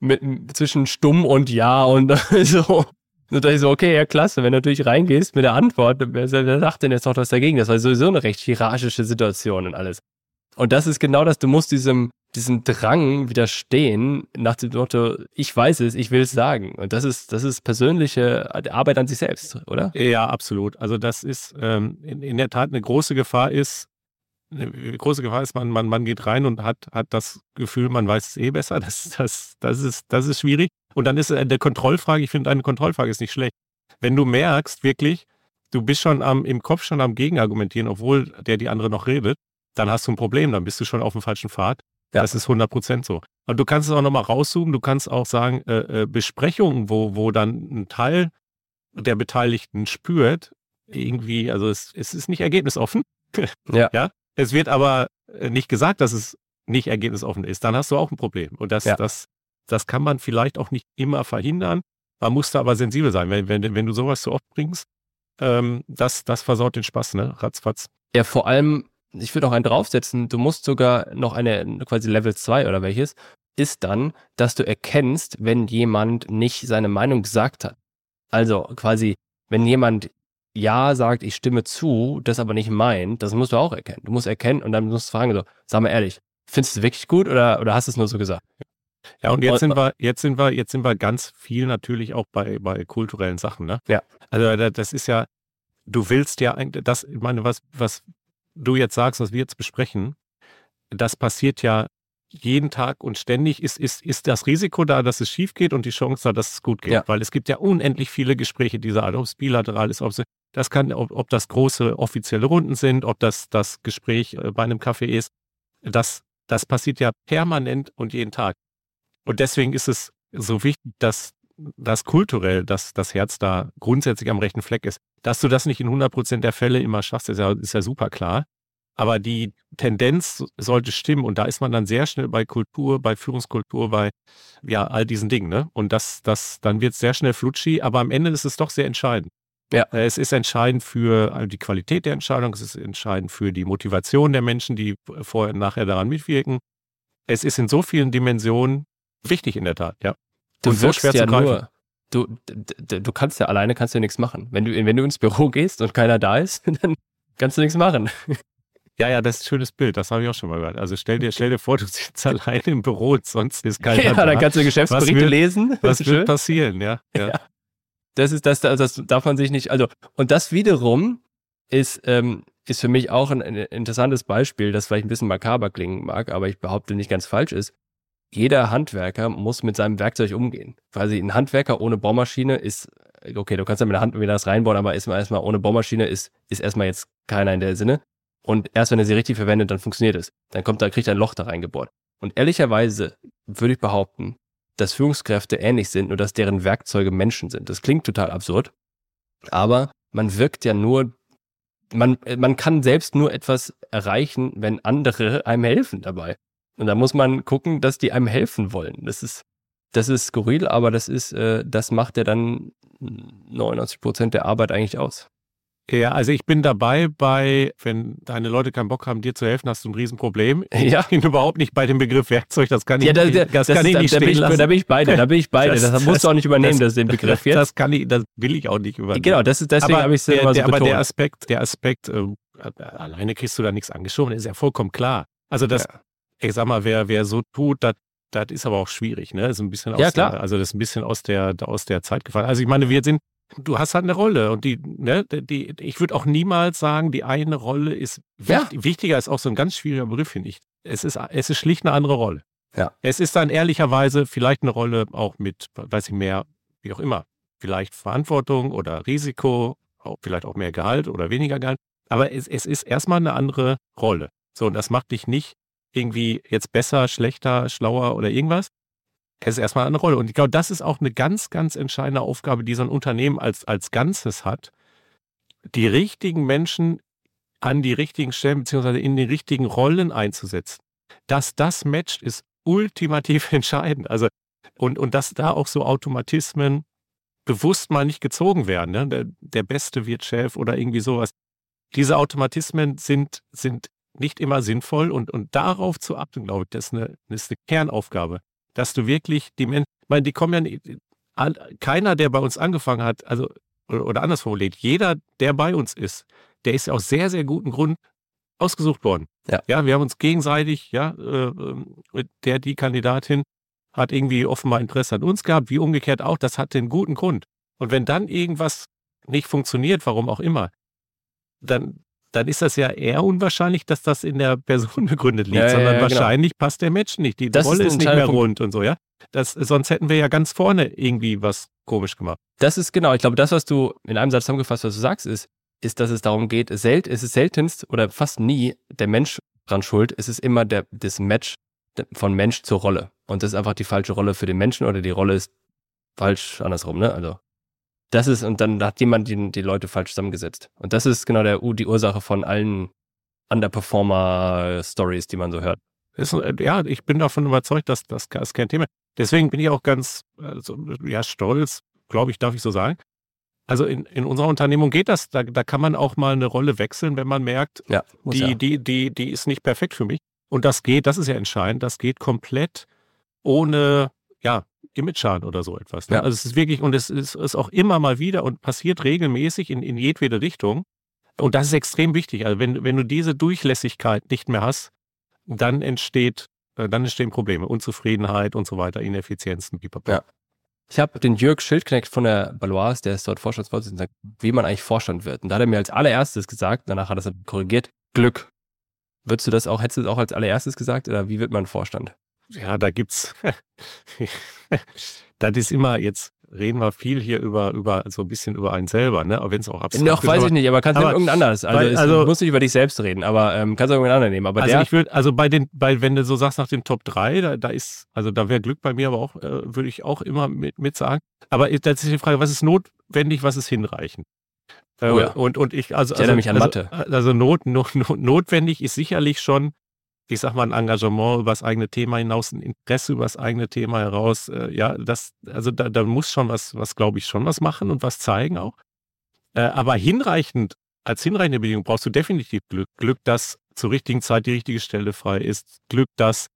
mit, zwischen stumm und ja und so. Und da ich so, okay, ja klasse, wenn du natürlich reingehst mit der Antwort, wer, sagt denn jetzt noch was dagegen? Das war sowieso eine recht hierarchische Situation und alles. Und das ist genau das, du musst diesem, diesem Drang widerstehen, nach dem Motto, ich weiß es, ich will es sagen. Und das ist, das ist persönliche Arbeit an sich selbst, oder? Ja, absolut. Also das ist ähm, in, in der Tat eine große Gefahr ist, eine große Gefahr ist, man, man, man geht rein und hat, hat das Gefühl, man weiß es eh besser. Das, das, das, ist, das ist schwierig. Und dann ist eine Kontrollfrage, ich finde, eine Kontrollfrage ist nicht schlecht. Wenn du merkst, wirklich, du bist schon am, im Kopf schon am Gegenargumentieren, obwohl der die andere noch redet, dann hast du ein Problem, dann bist du schon auf dem falschen Pfad. Ja. Das ist 100 Prozent so. Und du kannst es auch nochmal rauszoomen, du kannst auch sagen, äh, äh, Besprechungen, wo, wo dann ein Teil der Beteiligten spürt, irgendwie, also es, es ist nicht ergebnisoffen. ja. ja. Es wird aber äh, nicht gesagt, dass es nicht ergebnisoffen ist. Dann hast du auch ein Problem. Und das, ja. das, das kann man vielleicht auch nicht immer verhindern. Man muss da aber sensibel sein. Wenn, wenn, wenn du sowas zu oft bringst, ähm, das, das versaut den Spaß, ne? Ratzfatz. Ja, vor allem, ich würde auch einen draufsetzen, du musst sogar noch eine, quasi Level 2 oder welches, ist dann, dass du erkennst, wenn jemand nicht seine Meinung gesagt hat. Also quasi, wenn jemand Ja sagt, ich stimme zu, das aber nicht meint, das musst du auch erkennen. Du musst erkennen und dann musst du fragen, so, sag mal ehrlich, findest du es wirklich gut oder, oder hast du es nur so gesagt? Ja, und jetzt sind wir, jetzt sind wir, jetzt sind wir ganz viel natürlich auch bei, bei kulturellen Sachen, ne? Ja. Also das ist ja, du willst ja eigentlich, das, ich meine, was, was du jetzt sagst, was wir jetzt besprechen, das passiert ja jeden Tag und ständig. Ist, ist, ist das Risiko da, dass es schief geht und die Chance da, dass es gut geht? Ja. Weil es gibt ja unendlich viele Gespräche dieser Art, ob es bilateral ist, ob es, das kann, ob, ob das große offizielle Runden sind, ob das das Gespräch äh, bei einem Kaffee ist. Das, das passiert ja permanent und jeden Tag. Und deswegen ist es so wichtig, dass das kulturell, dass das Herz da grundsätzlich am rechten Fleck ist. Dass du das nicht in 100 Prozent der Fälle immer schaffst, ist ja, ist ja super klar. Aber die Tendenz sollte stimmen und da ist man dann sehr schnell bei Kultur, bei Führungskultur, bei ja all diesen Dingen. Ne? Und das, das, dann wird es sehr schnell flutschi, aber am Ende ist es doch sehr entscheidend. Ja. Es ist entscheidend für die Qualität der Entscheidung, es ist entscheidend für die Motivation der Menschen, die vorher und nachher daran mitwirken. Es ist in so vielen Dimensionen wichtig in der Tat, ja. Du und so ja nur, du, du kannst ja alleine kannst ja nichts machen. Wenn du, wenn du ins Büro gehst und keiner da ist, dann kannst du nichts machen. Ja, ja, das ist ein schönes Bild, das habe ich auch schon mal gehört. Also stell dir, stell dir vor, du sitzt alleine im Büro und sonst ist keiner ja, da. Ja, dann kannst du Geschäftsberichte was wird, lesen. Was wird passieren, ja, ja. ja. Das ist das, das darf man sich nicht, also, und das wiederum ist, ähm, ist für mich auch ein, ein interessantes Beispiel, das vielleicht ein bisschen makaber klingen mag, aber ich behaupte nicht ganz falsch ist jeder Handwerker muss mit seinem Werkzeug umgehen. Quasi ein Handwerker ohne Bohrmaschine ist, okay, du kannst ja mit der Hand wieder das reinbauen, aber erstmal, erstmal ohne Bohrmaschine ist, ist erstmal jetzt keiner in der Sinne. Und erst wenn er sie richtig verwendet, dann funktioniert es. Dann kommt da, kriegt er ein Loch da reingebohrt. Und ehrlicherweise würde ich behaupten, dass Führungskräfte ähnlich sind, nur dass deren Werkzeuge Menschen sind. Das klingt total absurd. Aber man wirkt ja nur, man, man kann selbst nur etwas erreichen, wenn andere einem helfen dabei. Und da muss man gucken, dass die einem helfen wollen. Das ist, das ist skurril, aber das ist, äh, das macht ja dann 99 Prozent der Arbeit eigentlich aus. Ja, also ich bin dabei bei, wenn deine Leute keinen Bock haben, dir zu helfen, hast du ein Riesenproblem. Ja. Ich bin überhaupt nicht bei dem Begriff Werkzeug, das kann ich, Ja, da, nicht- da, das das kann ich da, nicht da, stehen ich, lassen. da bin ich beide, da bin ich beide. Das, musst du auch nicht übernehmen, das, den Begriff jetzt. Das kann ich, das will ich auch nicht übernehmen. genau, das ist, deswegen aber habe ich es immer so der, aber betont. der Aspekt, der Aspekt, äh, alleine kriegst du da nichts angeschoben, ist ja vollkommen klar. Also das, ich sag mal, wer, wer so tut, das, das ist aber auch schwierig, ne? Ist ein bisschen aus Ja, klar. Der, also das ist ein bisschen aus der, aus der Zeit gefallen. Also ich meine, wir sind, du hast halt eine Rolle und die, ne, die, ich würde auch niemals sagen, die eine Rolle ist Ja. wichtig, wichtiger, ist auch so ein ganz schwieriger Begriff, finde ich. Es ist, es ist schlicht eine andere Rolle. Ja. Es ist dann ehrlicherweise vielleicht eine Rolle auch mit, weiß ich mehr, wie auch immer, vielleicht Verantwortung oder Risiko, auch, vielleicht auch mehr Gehalt oder weniger Gehalt. Aber es, es ist erstmal eine andere Rolle. So, und das macht dich nicht irgendwie jetzt besser, schlechter, schlauer oder irgendwas. Es ist erstmal eine Rolle. Und ich glaube, das ist auch eine ganz, ganz entscheidende Aufgabe, die so ein Unternehmen als, als Ganzes hat, die richtigen Menschen an die richtigen Stellen beziehungsweise in die richtigen Rollen einzusetzen. Dass das matcht, ist ultimativ entscheidend. Also, und, und dass da auch so Automatismen bewusst mal nicht gezogen werden. Ne? Der, der Beste wird Chef oder irgendwie sowas. Diese Automatismen sind, sind nicht immer sinnvoll und, und darauf zu achten, glaube ich, das ist eine, das ist eine Kernaufgabe, dass du wirklich die Menschen, ich meine, die kommen ja nicht, keiner, der bei uns angefangen hat, also, oder, anders formuliert, jeder, der bei uns ist, der ist ja aus sehr, sehr guten Grund ausgesucht worden. Ja. ja wir haben uns gegenseitig, ja, äh, äh, der, die Kandidatin hat irgendwie offenbar Interesse an uns gehabt, wie umgekehrt auch, das hat den guten Grund. Und wenn dann irgendwas nicht funktioniert, warum auch immer, dann, dann ist das ja eher unwahrscheinlich, dass das in der Person begründet liegt, Ja, sondern ja, genau. wahrscheinlich passt der Match nicht. Die Das ist Rolle ein ist, nicht mehr Punkt. rund und so, ja. Das, sonst hätten wir ja ganz vorne irgendwie was komisch gemacht. Das ist genau, ich glaube, das, was du in einem Satz zusammengefasst, was du sagst, ist, ist, dass es darum geht, sel es ist seltenst oder fast nie der Mensch dran schuld, es ist immer der, das Match von Mensch zur Rolle. Und das ist einfach die falsche Rolle für den Menschen oder die Rolle ist falsch andersrum, ne? Also, das ist, und dann hat jemand die, die Leute falsch zusammengesetzt. Und das ist genau der, die Ursache von allen Underperformer-Stories, die man so hört. Ist, äh, ja, ich bin davon überzeugt, dass das ist kein Thema. Deswegen bin ich auch ganz also, ja, stolz, glaube ich, darf ich so sagen. Also in, in unserer Unternehmung geht das, da, da kann man auch mal eine Rolle wechseln, wenn man merkt, Ja, die, ja. die, die, die ist nicht perfekt für mich. Und das geht, das ist ja entscheidend, das geht komplett ohne, ja, Image-Schaden oder so etwas. Ne? Ja. Also es ist wirklich, und es ist, ist auch immer mal wieder und passiert regelmäßig in, in jedwede Richtung. Und das ist extrem wichtig. Also wenn, wenn du diese Durchlässigkeit nicht mehr hast, dann entsteht, äh, dann entstehen Probleme, Unzufriedenheit und so weiter, Ineffizienzen, pipapo. Ja. Ich habe den Jörg Schildknecht von der Baloise, der ist dort Vorstandsvorsitzender, wie man eigentlich Vorstand wird. Und da hat er mir als allererstes gesagt, danach hat er es korrigiert, Glück. Würdest du das auch, hättest du das auch als allererstes gesagt oder wie wird man Vorstand? Ja, da gibt's, das ist immer, jetzt reden wir viel hier über, über, so ein bisschen über einen selber, ne, aber wenn es auch absolut Noch weiß ich nicht, aber kannst du aber- irgendein anderes. Also, weil- also- muss nicht über dich selbst reden, aber ähm, kannst du irgendeinen anderen nehmen. Aber also der, ich würde, also bei den, bei, wenn du so sagst nach den Top 3, da, da ist, also da wäre Glück bei mir aber auch, äh, würde ich auch immer mit, mit sagen. Aber das ist die Frage, was ist notwendig, was ist hinreichend? Äh, Oh ja. Und, und ich, also, Ich also, mich an also, Mathe. Also not, not, not, notwendig ist sicherlich schon, ich sag mal, ein Engagement über das eigene Thema hinaus, ein Interesse über das eigene Thema heraus. Äh, ja, das, also da, da muss schon was, was glaube ich, schon was machen und was zeigen auch. Äh, aber hinreichend, als hinreichende Bedingung brauchst du definitiv Glück. Glück, dass zur richtigen Zeit die richtige Stelle frei ist. Glück, dass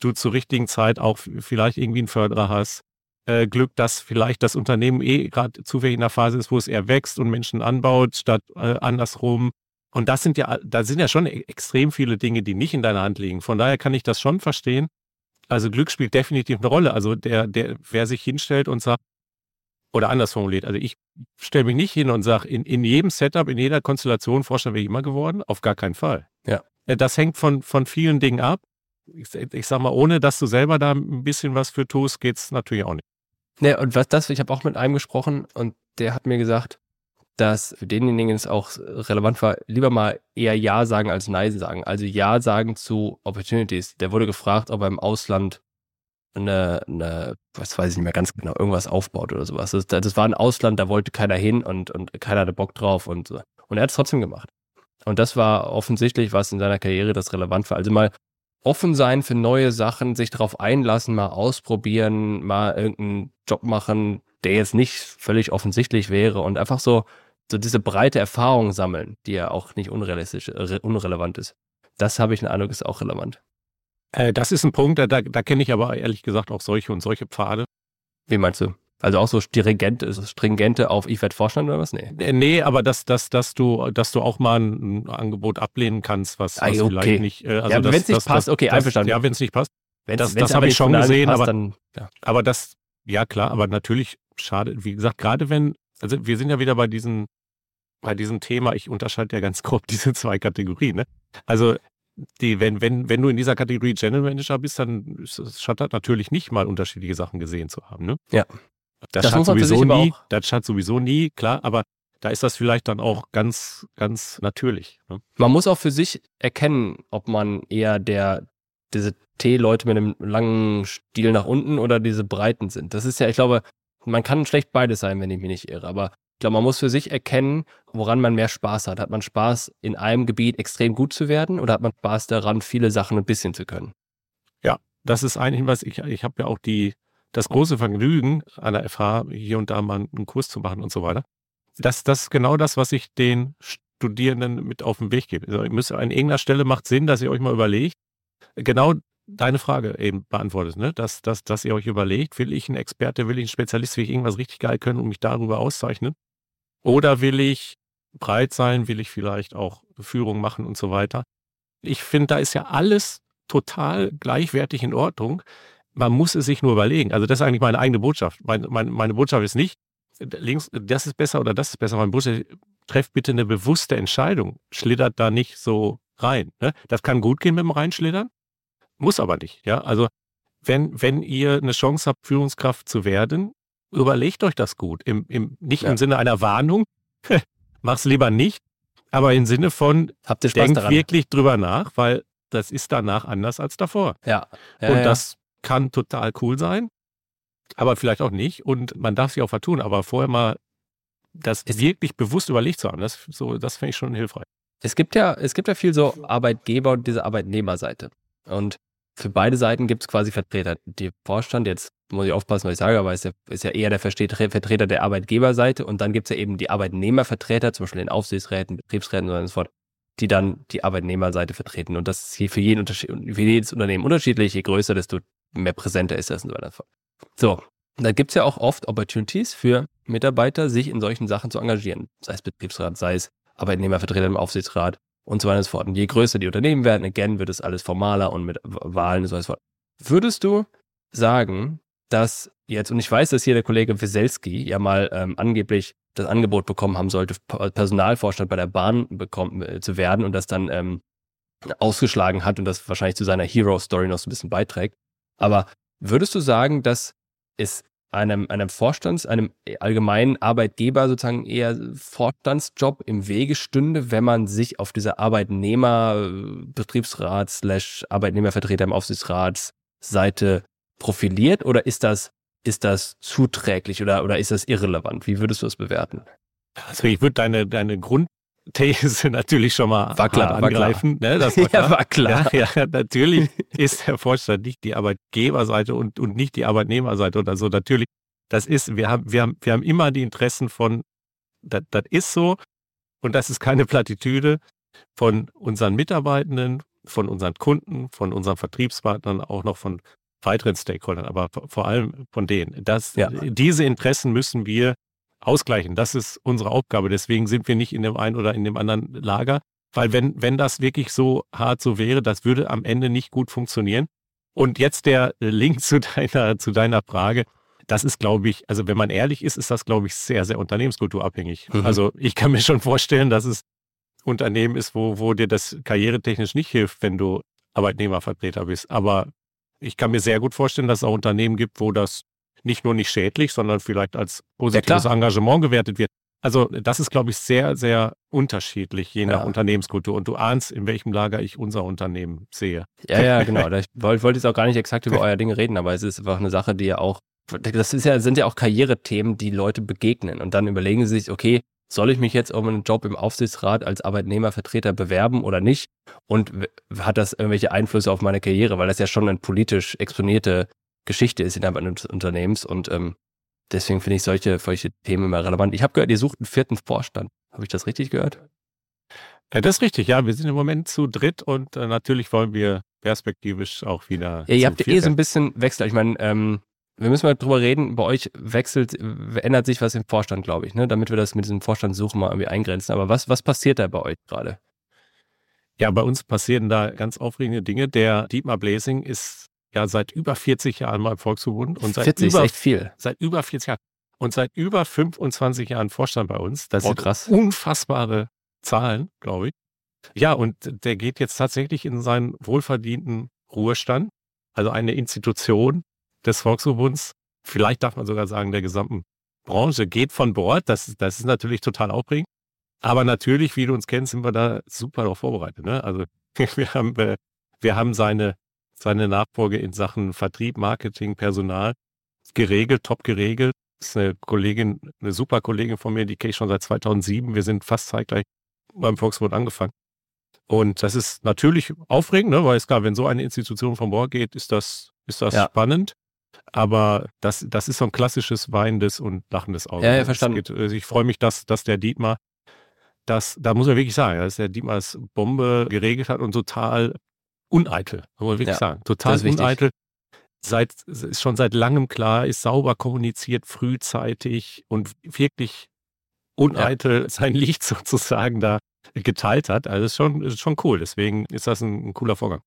du zur richtigen Zeit auch vielleicht irgendwie einen Förderer hast. Äh, Glück, dass vielleicht das Unternehmen eh gerade zufällig in der Phase ist, wo es eher wächst und Menschen anbaut, statt äh, andersrum. Und das sind ja, da sind ja schon e- extrem viele Dinge, die nicht in deiner Hand liegen. Von daher kann ich das schon verstehen. Also Glück spielt definitiv eine Rolle. Also der, der, wer sich hinstellt und sagt, oder anders formuliert, also ich stelle mich nicht hin und sage, in, in jedem Setup, in jeder Konstellation Vorstand wäre ich immer geworden. Auf gar keinen Fall. Ja. Äh, Das hängt von, von vielen Dingen ab. Ich, ich sag mal, ohne dass du selber da ein bisschen was für tust, geht's natürlich auch nicht. Ne, und was das, ich habe auch mit einem gesprochen und der hat mir gesagt, dass für denjenigen es auch relevant war, lieber mal eher Ja sagen als Nein sagen. Also Ja sagen zu Opportunities. Der wurde gefragt, ob er im Ausland eine, eine was weiß ich nicht mehr ganz genau, irgendwas aufbaut oder sowas. Das, das war ein Ausland, da wollte keiner hin und, und keiner hatte Bock drauf und so. Und er hat es trotzdem gemacht. Und das war offensichtlich, was in seiner Karriere das relevant war. Also mal offen sein für neue Sachen, sich darauf einlassen, mal ausprobieren, mal irgendeinen Job machen, der jetzt nicht völlig offensichtlich wäre und einfach so so diese breite Erfahrung sammeln, die ja auch nicht unrealistisch, unrelevant ist. Das habe ich den Eindruck, ist auch relevant. Äh, das ist ein Punkt, da, da kenne ich aber ehrlich gesagt auch solche und solche Pfade. Wie meinst du? Also auch so stringente, stringente auf ich werde Vorstand oder was? Nee. Äh, nee, aber dass, dass, dass du, dass du auch mal ein Angebot ablehnen kannst, was, was ah, okay. vielleicht nicht. Äh, also ja, wenn es nicht passt, okay, einverstanden. Ja, wenn es nicht passt. Wenn's, das das habe ich schon gesehen, passt, aber, dann, ja. aber das, ja klar, aber natürlich schade, wie gesagt, gerade wenn, also wir sind ja wieder bei diesen, bei diesem Thema, ich unterscheide ja ganz grob diese zwei Kategorien. Ne? Also die, wenn, wenn, wenn du in dieser Kategorie General Manager bist, dann schadet natürlich nicht mal unterschiedliche Sachen gesehen zu haben. Ne? Ja. Das, das schadet sowieso nie, das schadet sowieso nie, klar, aber da ist das vielleicht dann auch ganz, ganz natürlich. Ne? Man muss auch für sich erkennen, ob man eher der, diese T-Leute mit einem langen Stiel nach unten oder diese breiten sind. Das ist ja, ich glaube, man kann schlecht beides sein, wenn ich mich nicht irre, aber ich glaube, man muss für sich erkennen, woran man mehr Spaß hat. Hat man Spaß, in einem Gebiet extrem gut zu werden oder hat man Spaß daran, viele Sachen ein bisschen zu können? Ja, das ist eigentlich was, ich, ich habe ja auch die, das große Vergnügen, an der FH hier und da mal einen Kurs zu machen und so weiter. Das, das ist genau das, was ich den Studierenden mit auf den Weg gebe. Also, ihr müsst an irgendeiner Stelle macht Sinn, dass ihr euch mal überlegt, genau deine Frage eben beantwortet, ne? dass, dass, dass ihr euch überlegt, will ich ein Experte, will ich ein Spezialist, will ich irgendwas richtig geil können und mich darüber auszeichnen? Oder will ich breit sein, will ich vielleicht auch Führung machen und so weiter. Ich finde, da ist ja alles total gleichwertig in Ordnung. Man muss es sich nur überlegen. Also das ist eigentlich meine eigene Botschaft. Meine, meine, meine Botschaft ist nicht, links, das ist besser oder das ist besser. Meine Botschaft trefft bitte eine bewusste Entscheidung. Schlittert da nicht so rein. Ne? Das kann gut gehen mit dem Reinschlittern, muss aber nicht. Ja, also wenn, wenn ihr eine Chance habt, Führungskraft zu werden, überlegt euch das gut. Im, im, nicht ja. im Sinne einer Warnung, mach's lieber nicht, aber im Sinne von, Habt ihr Spaß denkt daran? wirklich drüber nach, weil das ist danach anders als davor. Ja. ja und ja. das kann total cool sein, aber vielleicht auch nicht. Und man darf sich auch vertun, aber vorher mal das es wirklich bewusst überlegt zu haben, das, so, das finde ich schon hilfreich. Es gibt ja, es gibt ja viel so Arbeitgeber und diese Arbeitnehmerseite. Und für beide Seiten gibt es quasi Vertreter. Die Vorstand, jetzt muss ich aufpassen, was ich sage, aber ist ja, ist ja eher der Vertreter der Arbeitgeberseite und dann gibt es ja eben die Arbeitnehmervertreter, zum Beispiel in Aufsichtsräten, Betriebsräten und so fort, die dann die Arbeitnehmerseite vertreten. Und das ist hier für, jeden für jedes Unternehmen unterschiedlich. Je größer, desto mehr präsenter ist das und so weiter. So, da gibt es ja auch oft Opportunities für Mitarbeiter, sich in solchen Sachen zu engagieren. Sei es Betriebsrat, sei es Arbeitnehmervertreter im Aufsichtsrat und so weiter und so fort. Und je größer die Unternehmen werden, again, wird es alles formaler und mit Wahlen und so weiter und so fort. Würdest du sagen, dass jetzt, und ich weiß, dass hier der Kollege Wieselski ja mal ähm, angeblich das Angebot bekommen haben sollte, Personalvorstand bei der Bahn bekommen, äh, zu werden und das dann ähm, ausgeschlagen hat und das wahrscheinlich zu seiner Hero-Story noch so ein bisschen beiträgt. Aber würdest du sagen, dass es einem, einem Vorstands-, einem allgemeinen Arbeitgeber sozusagen eher Vorstandsjob im Wege stünde, wenn man sich auf dieser Arbeitnehmer, Betriebsrat, slash Arbeitnehmervertreter im Aufsichtsratsseite profiliert oder ist das, ist das zuträglich oder, oder ist das irrelevant? Wie würdest du das bewerten? Also ich würde deine, deine Grundthese natürlich schon mal war klar, angreifen. War klar. Ne, das war klar. Ja, war klar. Ja, ja, natürlich ist der Vorstand nicht die Arbeitgeberseite und, und nicht die Arbeitnehmerseite oder so. Natürlich, das ist, wir haben, wir haben, wir haben immer die Interessen von, das, das ist so und das ist keine Plattitüde von unseren Mitarbeitenden, von unseren Kunden, von unseren Vertriebspartnern, auch noch von weiteren Stakeholdern, aber vor allem von denen. Das, ja. Diese Interessen müssen wir ausgleichen. Das ist unsere Aufgabe. Deswegen sind wir nicht in dem einen oder in dem anderen Lager. Weil wenn, wenn das wirklich so hart so wäre, das würde am Ende nicht gut funktionieren. Und jetzt der Link zu deiner, zu deiner Frage. Das ist, glaube ich, also wenn man ehrlich ist, ist das, glaube ich, sehr, sehr unternehmenskulturabhängig. Mhm. Also ich kann mir schon vorstellen, dass es Unternehmen ist, wo, wo dir das karrieretechnisch nicht hilft, wenn du Arbeitnehmervertreter bist. Aber ich kann mir sehr gut vorstellen, dass es auch Unternehmen gibt, wo das nicht nur nicht schädlich, sondern vielleicht als positives ja, Engagement gewertet wird. Also das ist, glaube ich, sehr, sehr unterschiedlich, je nach ja. Unternehmenskultur. Und du ahnst, in welchem Lager ich unser Unternehmen sehe. Ja, ja, genau. Ich wollte jetzt auch gar nicht exakt über euer Ding reden, aber es ist einfach eine Sache, die ja auch, das ist ja, sind ja auch Karrierethemen, die Leute begegnen. Und dann überlegen sie sich, okay, soll ich mich jetzt um einen Job im Aufsichtsrat als Arbeitnehmervertreter bewerben oder nicht? Und hat das irgendwelche Einflüsse auf meine Karriere? Weil das ja schon eine politisch exponierte Geschichte ist innerhalb eines Unternehmens und ähm, deswegen finde ich solche, solche Themen immer relevant. Ich habe gehört, ihr sucht einen vierten Vorstand. Habe ich das richtig gehört? Ja, das ist richtig, ja. Wir sind im Moment zu dritt und äh, natürlich wollen wir perspektivisch auch wieder. Ja, ihr habt eh so ein bisschen Wechsel. Ich meine, ähm, wir müssen mal drüber reden, bei euch wechselt, ändert sich was im Vorstand, glaube ich, ne? damit wir das mit diesem Vorstandssuchen mal irgendwie eingrenzen. Aber was, was passiert da bei euch gerade? Ja, bei uns passieren da ganz aufregende Dinge. Der Dietmar Blasing ist ja seit über 40 Jahren mal im Volksverbund und seit 40 über, ist echt viel. Seit über 40 Jahren und seit über 25 Jahren Vorstand bei uns. Das oh, sind krass. unfassbare Zahlen, glaube ich. Ja, und der geht jetzt tatsächlich in seinen wohlverdienten Ruhestand. Also eine Institution des Volksverbunds, vielleicht darf man sogar sagen, der gesamten Branche, geht von Bord. Das, das ist natürlich total aufregend. Aber natürlich, wie du uns kennst, sind wir da super darauf vorbereitet. Ne? Also wir haben, äh, wir haben seine, seine Nachfolge in Sachen Vertrieb, Marketing, Personal geregelt, top geregelt. Das ist eine Kollegin, eine super Kollegin von mir, die kenne ich schon seit 2007. Wir sind fast zeitgleich beim Volksbund angefangen. Und das ist natürlich aufregend, ne? weil es klar, wenn so eine Institution vom Bord geht, ist das, ist das ja. spannend. Aber das, das ist so ein klassisches weinendes und lachendes Auge. Ja, ja verstanden. Geht, also ich freue mich, dass, dass der Dietmar, das, da muss man wirklich sagen, dass der Dietmar das Bombe geregelt hat und total uneitel, muss man wirklich ja, sagen. Total uneitel. Seit, ist schon seit langem klar, ist sauber kommuniziert, frühzeitig und wirklich uneitel ja. sein Licht sozusagen da geteilt hat. Also ist schon, ist schon cool. Deswegen ist das ein, ein cooler Vorgang.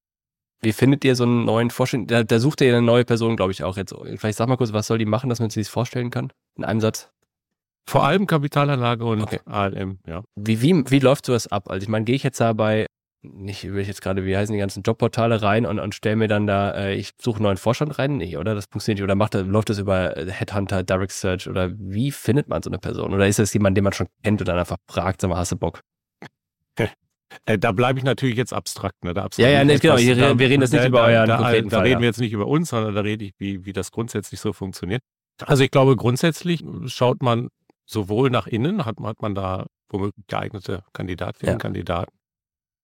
Wie findet ihr so einen neuen Vorstand? Da, da sucht ihr eine neue Person, glaube ich, auch jetzt. Vielleicht sag mal kurz, was soll die machen, dass man sich das vorstellen kann? In einem Satz. Vor allem Kapitalanlage und okay. ALM, ja. Wie, wie, wie läuft sowas ab? Also ich meine, gehe ich jetzt da bei, nicht, will ich jetzt gerade, wie heißen die ganzen Jobportale rein und, und stelle mir dann da, äh, ich suche einen neuen Vorstand rein? Nee, oder? Das funktioniert nicht. Oder macht läuft das über Headhunter, Direct Search? Oder wie findet man so eine Person? Oder ist das jemand, den man schon kennt und dann einfach fragt, sag mal, hast du Bock? Äh, da bleibe ich natürlich jetzt abstrakt. Ne? Da abstrakt ja, ja, nee, genau. Hier, wir reden jetzt nicht da, über euren da, konkreten da, Fall. Da reden ja. wir jetzt nicht über uns, sondern da rede ich, wie, wie das grundsätzlich so funktioniert. Also ich glaube, grundsätzlich schaut man sowohl nach innen, hat, hat man da womöglich geeignete Kandidatinnen, ja. Kandidaten.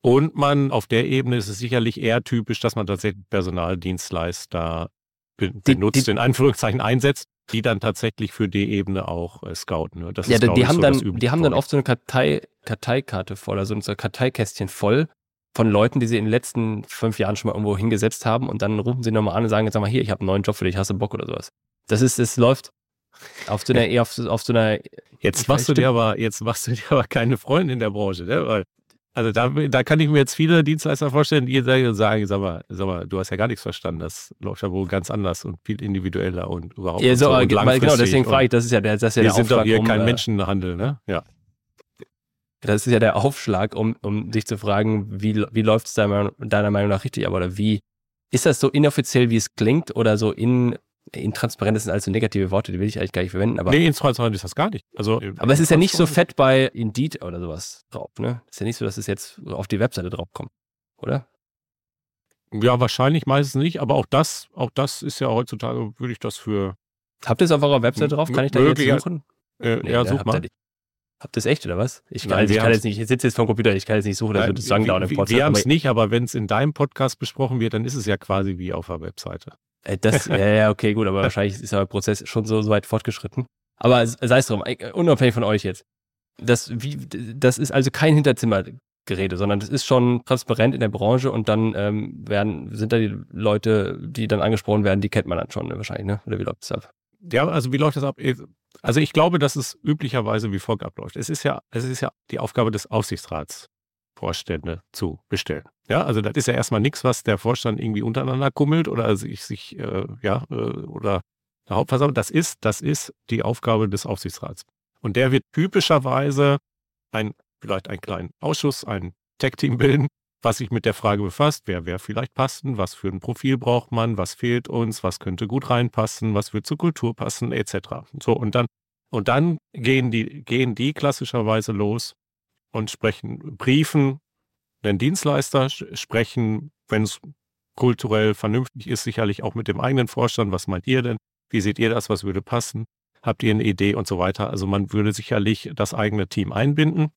Und man, auf der Ebene ist es sicherlich eher typisch, dass man tatsächlich Personaldienstleister benutzt, die, die, in Anführungszeichen einsetzt die dann tatsächlich für die Ebene auch äh, scouten. Ne? Das ja, ist, die, die haben so dann, die haben dann oft so eine Kartei, Karteikarte voll, also so ein Karteikästchen voll von Leuten, die sie in den letzten fünf Jahren schon mal irgendwo hingesetzt haben und dann rufen sie nochmal an und sagen, jetzt sag mal hier, ich habe einen neuen Job für dich, hast du Bock oder sowas. Das ist, es läuft auf so einer, auf, auf so einer. Jetzt machst du dir aber, jetzt machst du dir aber keine Freunde in der Branche, ne? Weil also da, da kann ich mir jetzt viele Dienstleister vorstellen, die sagen, sag mal, sag mal, du hast ja gar nichts verstanden. Das läuft ja wohl ganz anders und viel individueller und überhaupt ja, so, so und Genau, deswegen frage ich, das ist ja der, das ist ja wir der sind Aufschlag. doch hier um, kein äh, Menschenhandel, ne? Ja. Das ist ja der Aufschlag, um, um dich zu fragen, wie, wie läuft es deiner, deiner Meinung nach richtig ab oder wie ist das so inoffiziell, wie es klingt oder so in intransparent sind also negative Worte, die will ich eigentlich gar nicht verwenden. Aber, nee, intransparent ist das gar nicht. Also, aber es ist ja nicht so fett bei Indeed oder sowas drauf, ne? Es ist ja nicht so, dass es jetzt auf die Webseite drauf kommt, oder? Ja, wahrscheinlich meistens nicht, aber auch das, auch das ist ja heutzutage, würde ich das für. Habt ihr es auf eurer Webseite drauf? Kann ich da jetzt suchen? Äh, nee, ja, such mal. Habt ihr es echt oder was? Ich kann, Nein, ich kann jetzt nicht, ich sitze jetzt vom Computer, ich kann jetzt nicht suchen, das sagen da im Podcast. Wir haben es nicht, aber wenn es in deinem Podcast besprochen wird, dann ist es ja quasi wie auf der Webseite. Äh, das, ja, ja, okay, gut, aber wahrscheinlich ist der Prozess schon so, so weit fortgeschritten. Aber sei es drum, äh, unabhängig von euch jetzt. Das, wie, das ist also kein Hinterzimmergerede, sondern das ist schon transparent in der Branche und dann ähm, werden, sind da die Leute, die dann angesprochen werden, die kennt man dann schon ne, wahrscheinlich, ne? Oder wie läuft das ab? Ja, also wie läuft das ab? Also ich glaube, dass es üblicherweise wie folgt abläuft. Es ist ja, es ist ja die Aufgabe des Aufsichtsrats, Vorstände zu bestellen. Ja, also das ist ja erstmal nichts, was der Vorstand irgendwie untereinander kummelt oder sich, sich äh, ja, äh, oder der Hauptversammlung. Das ist, das ist die Aufgabe des Aufsichtsrats. Und der wird typischerweise ein, vielleicht einen kleinen Ausschuss, ein Tech-Team bilden, was sich mit der Frage befasst, wer wer vielleicht passen, was für ein Profil braucht man, was fehlt uns, was könnte gut reinpassen, was wird zur Kultur passen, etc. So, und dann, und dann gehen die, gehen die klassischerweise los und sprechen, briefen den Dienstleister, sprechen, wenn es kulturell vernünftig ist, sicherlich auch mit dem eigenen Vorstand. Was meint ihr denn? Wie seht ihr das? Was würde passen? Habt ihr eine Idee und so weiter? Also man würde sicherlich das eigene Team einbinden.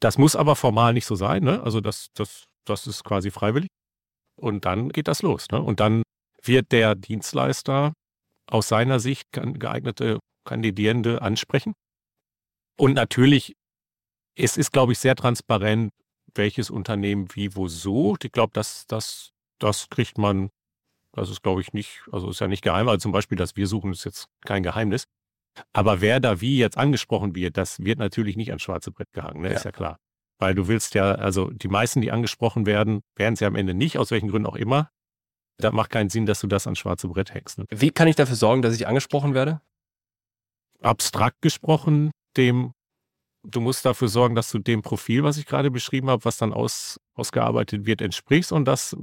Das muss aber formal nicht so sein. Ne? Also das, das, das ist quasi freiwillig. Und dann geht das los. Ne? Und dann wird der Dienstleister aus seiner Sicht geeignete Kandidierende ansprechen. Und natürlich es ist, glaube ich, sehr transparent, welches Unternehmen wie wo sucht. Ich glaube, das, das, das kriegt man, das ist, glaube ich, nicht, also ist ja nicht geheim. Also zum Beispiel, dass wir suchen, ist jetzt kein Geheimnis. Aber wer da wie jetzt angesprochen wird, das wird natürlich nicht ans schwarze Brett gehangen, ne? Ja. ist ja klar. Weil du willst ja, also die meisten, die angesprochen werden, werden sie am Ende nicht, aus welchen Gründen auch immer. Da macht keinen Sinn, dass du das ans schwarze Brett hängst. Ne? Wie kann ich dafür sorgen, dass ich angesprochen werde? Abstrakt gesprochen, dem du musst dafür sorgen, dass du dem Profil, was ich gerade beschrieben habe, was dann aus, ausgearbeitet wird, entsprichst und dass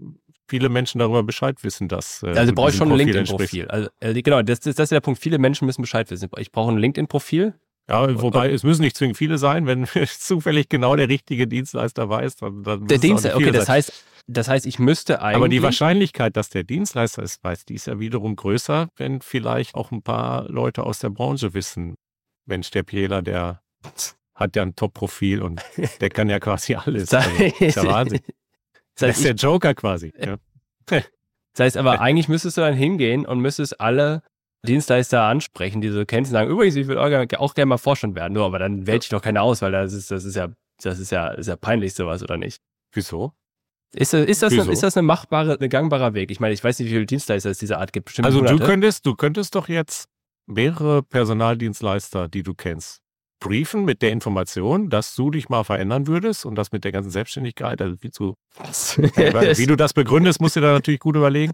viele Menschen darüber Bescheid wissen, dass. Äh, also brauche ich schon ein LinkedIn-Profil. Also, äh, genau, das, das, das ist der Punkt. Viele Menschen müssen Bescheid wissen. Ich brauche ein LinkedIn-Profil. Ja, wobei es müssen nicht zwingend viele sein, wenn zufällig genau der richtige Dienstleister weiß, dann, dann Der Dienstleister, okay, das heißt, das heißt, ich müsste eigentlich. Aber die Wahrscheinlichkeit, dass der Dienstleister es weiß, die ist ja wiederum größer, wenn vielleicht auch ein paar Leute aus der Branche wissen. Mensch, der Piela, der hat ja ein Top-Profil und der kann ja quasi alles. Also, ist ja Wahnsinn. Das, heißt, ist der Joker quasi. Ja. Das heißt aber, eigentlich müsstest du dann hingehen und müsstest alle Dienstleister ansprechen, die du kennst und sagen, übrigens, ich würde auch gerne mal Vorstand werden, nur, aber dann wählt ich doch keine aus, weil das ist, das ist ja, das ist ja, ist ja peinlich sowas, oder nicht? Wieso? Ist, ist, das, Wieso? ist das eine machbare, ein gangbarer Weg? Ich meine, ich weiß nicht, wie viele Dienstleister es dieser Art gibt. Bestimmt also du könntest, du könntest doch jetzt mehrere Personaldienstleister, die du kennst, briefen mit der Information, dass du dich mal verändern würdest und das mit der ganzen Selbstständigkeit, also wie, zu, wie du das begründest, musst du da natürlich gut überlegen.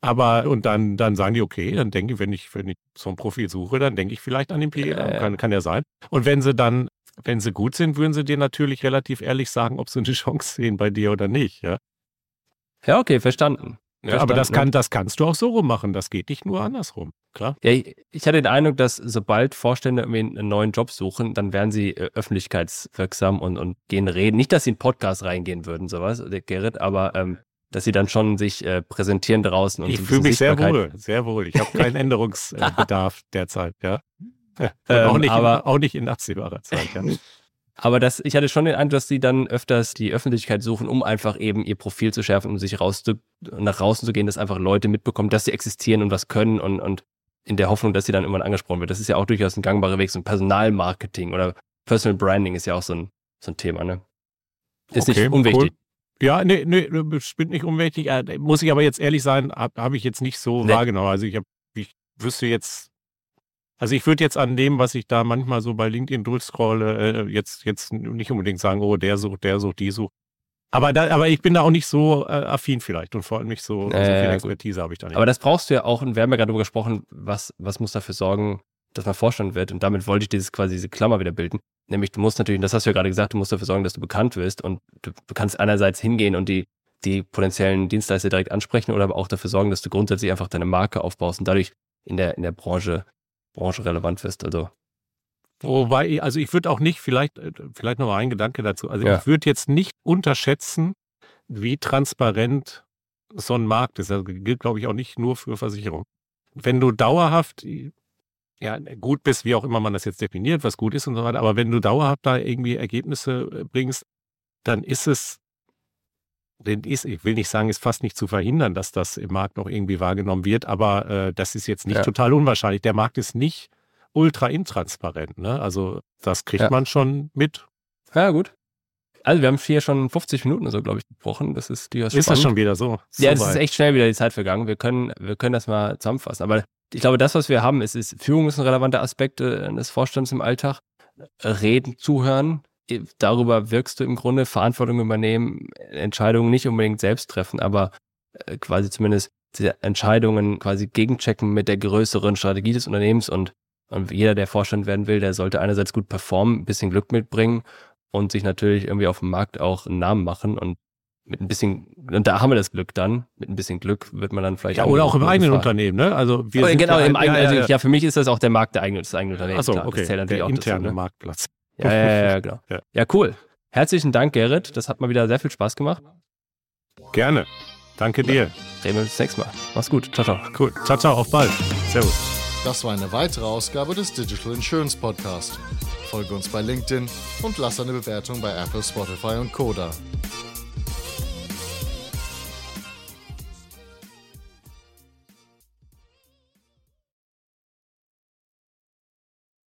Aber und dann, dann sagen die, okay, dann denke ich, wenn ich, wenn ich so ein Profil suche, dann denke ich vielleicht an den PE, ja, kann, kann ja sein. Und wenn sie dann, wenn sie gut sind, würden sie dir natürlich relativ ehrlich sagen, ob sie eine Chance sehen bei dir oder nicht, ja. Ja, okay, verstanden. Ja, aber das, kann, das kannst du auch so rum machen. Das geht nicht nur andersrum. Klar. Ja, ich, ich hatte den Eindruck, dass sobald Vorstände irgendwie einen neuen Job suchen, dann werden sie äh, öffentlichkeitswirksam und, und gehen reden. Nicht, dass sie in einen Podcast reingehen würden, sowas, Gerrit, aber ähm, dass sie dann schon sich äh, präsentieren draußen. Und ich fühle mich sehr wohl, sehr wohl. Ich habe keinen Änderungsbedarf derzeit, ja. Ähm, auch, nicht aber, in, auch nicht in absehbarer Zeit, ja. Aber das, ich hatte schon den Eindruck, dass sie dann öfters die Öffentlichkeit suchen, um einfach eben ihr Profil zu schärfen, um sich raus zu, nach draußen zu gehen, dass einfach Leute mitbekommen, dass sie existieren und was können und, und in der Hoffnung, dass sie dann irgendwann angesprochen wird. Das ist ja auch durchaus ein gangbarer Weg. So ein Personalmarketing oder Personal Branding ist ja auch so ein, so ein Thema, ne? Ist okay, nicht unwichtig. Cool. Ja, nee, nee, bestimmt nicht unwichtig. Äh, muss ich aber jetzt ehrlich sein, habe hab ich jetzt nicht so nee. wahrgenommen. Also ich, hab, ich wüsste jetzt also ich würde jetzt an dem, was ich da manchmal so bei LinkedIn durchscrolle, äh, jetzt, jetzt nicht unbedingt sagen, oh, der sucht, der sucht, die sucht. Aber, da, aber ich bin da auch nicht so äh, affin vielleicht und vor allem nicht so, äh, so viel Expertise habe ich da nicht. Aber das brauchst du ja auch, und wir haben ja gerade darüber gesprochen, was, was muss dafür sorgen, dass man Vorstand wird. Und damit wollte ich dieses quasi diese Klammer wieder bilden. Nämlich, du musst natürlich, das hast du ja gerade gesagt, du musst dafür sorgen, dass du bekannt wirst. Und du, du kannst einerseits hingehen und die, die potenziellen Dienstleister direkt ansprechen oder aber auch dafür sorgen, dass du grundsätzlich einfach deine Marke aufbaust und dadurch in der, in der Branche branchenrelevant wirst. Also. Wobei, also ich würde auch nicht, vielleicht, äh, vielleicht noch ein Gedanke dazu. Also ja. ich würde jetzt nicht unterschätzen, wie transparent so ein Markt ist. Das gilt, glaube ich, auch nicht nur für Versicherungen. Wenn du dauerhaft, ja, gut bist, wie auch immer man das jetzt definiert, was gut ist und so weiter, aber wenn du dauerhaft da irgendwie Ergebnisse äh, bringst, dann ist es, ist, ich will nicht sagen, ist fast nicht zu verhindern, dass das im Markt noch irgendwie wahrgenommen wird, aber äh, das ist jetzt nicht ja. total unwahrscheinlich. Der Markt ist nicht ultra intransparent. Ne? Also das kriegt ja. man schon mit. Ja, gut. Also wir haben hier schon 50 Minuten so, glaube ich, gesprochen. Das ist durchaus Ist das schon wieder so? so ja, es ist echt schnell wieder die Zeit vergangen. Wir können, wir können das mal zusammenfassen. Aber ich glaube, das, was wir haben, ist, ist Führung ist ein relevanter Aspekt äh, des Vorstands im Alltag. Reden, zuhören, darüber wirkst du im Grunde Verantwortung übernehmen, Entscheidungen nicht unbedingt selbst treffen, aber äh, quasi zumindest Entscheidungen quasi gegenchecken mit der größeren Strategie des Unternehmens und, und jeder, der Vorstand werden will, der sollte einerseits gut performen, ein bisschen Glück mitbringen und sich natürlich irgendwie auf dem Markt auch einen Namen machen und mit ein bisschen, und da haben wir das Glück dann, mit ein bisschen Glück wird man dann vielleicht ja, auch. Oder auch im eigenen. Unternehmen, ne? Also wir oh, genau, im eigenen, ja, ja, ja, für mich ist das auch der Markt der eigene, des eigenen Unternehmens. Achso, okay. der interne dazu, ne? Marktplatz. Ja, ja, ja, genau. Ja. ja, cool. Herzlichen Dank, Gerrit. Das hat mal wieder sehr viel Spaß gemacht. Gerne. Danke dir. Reden wir uns das nächste Mal. Mach's gut. Ciao, ciao. Cool. Ciao, ciao. Auf bald. Servus. Das war eine weitere Ausgabe des Digital Insurance Podcast. Folge uns bei LinkedIn und lass eine Bewertung bei Apple, Spotify und Koda.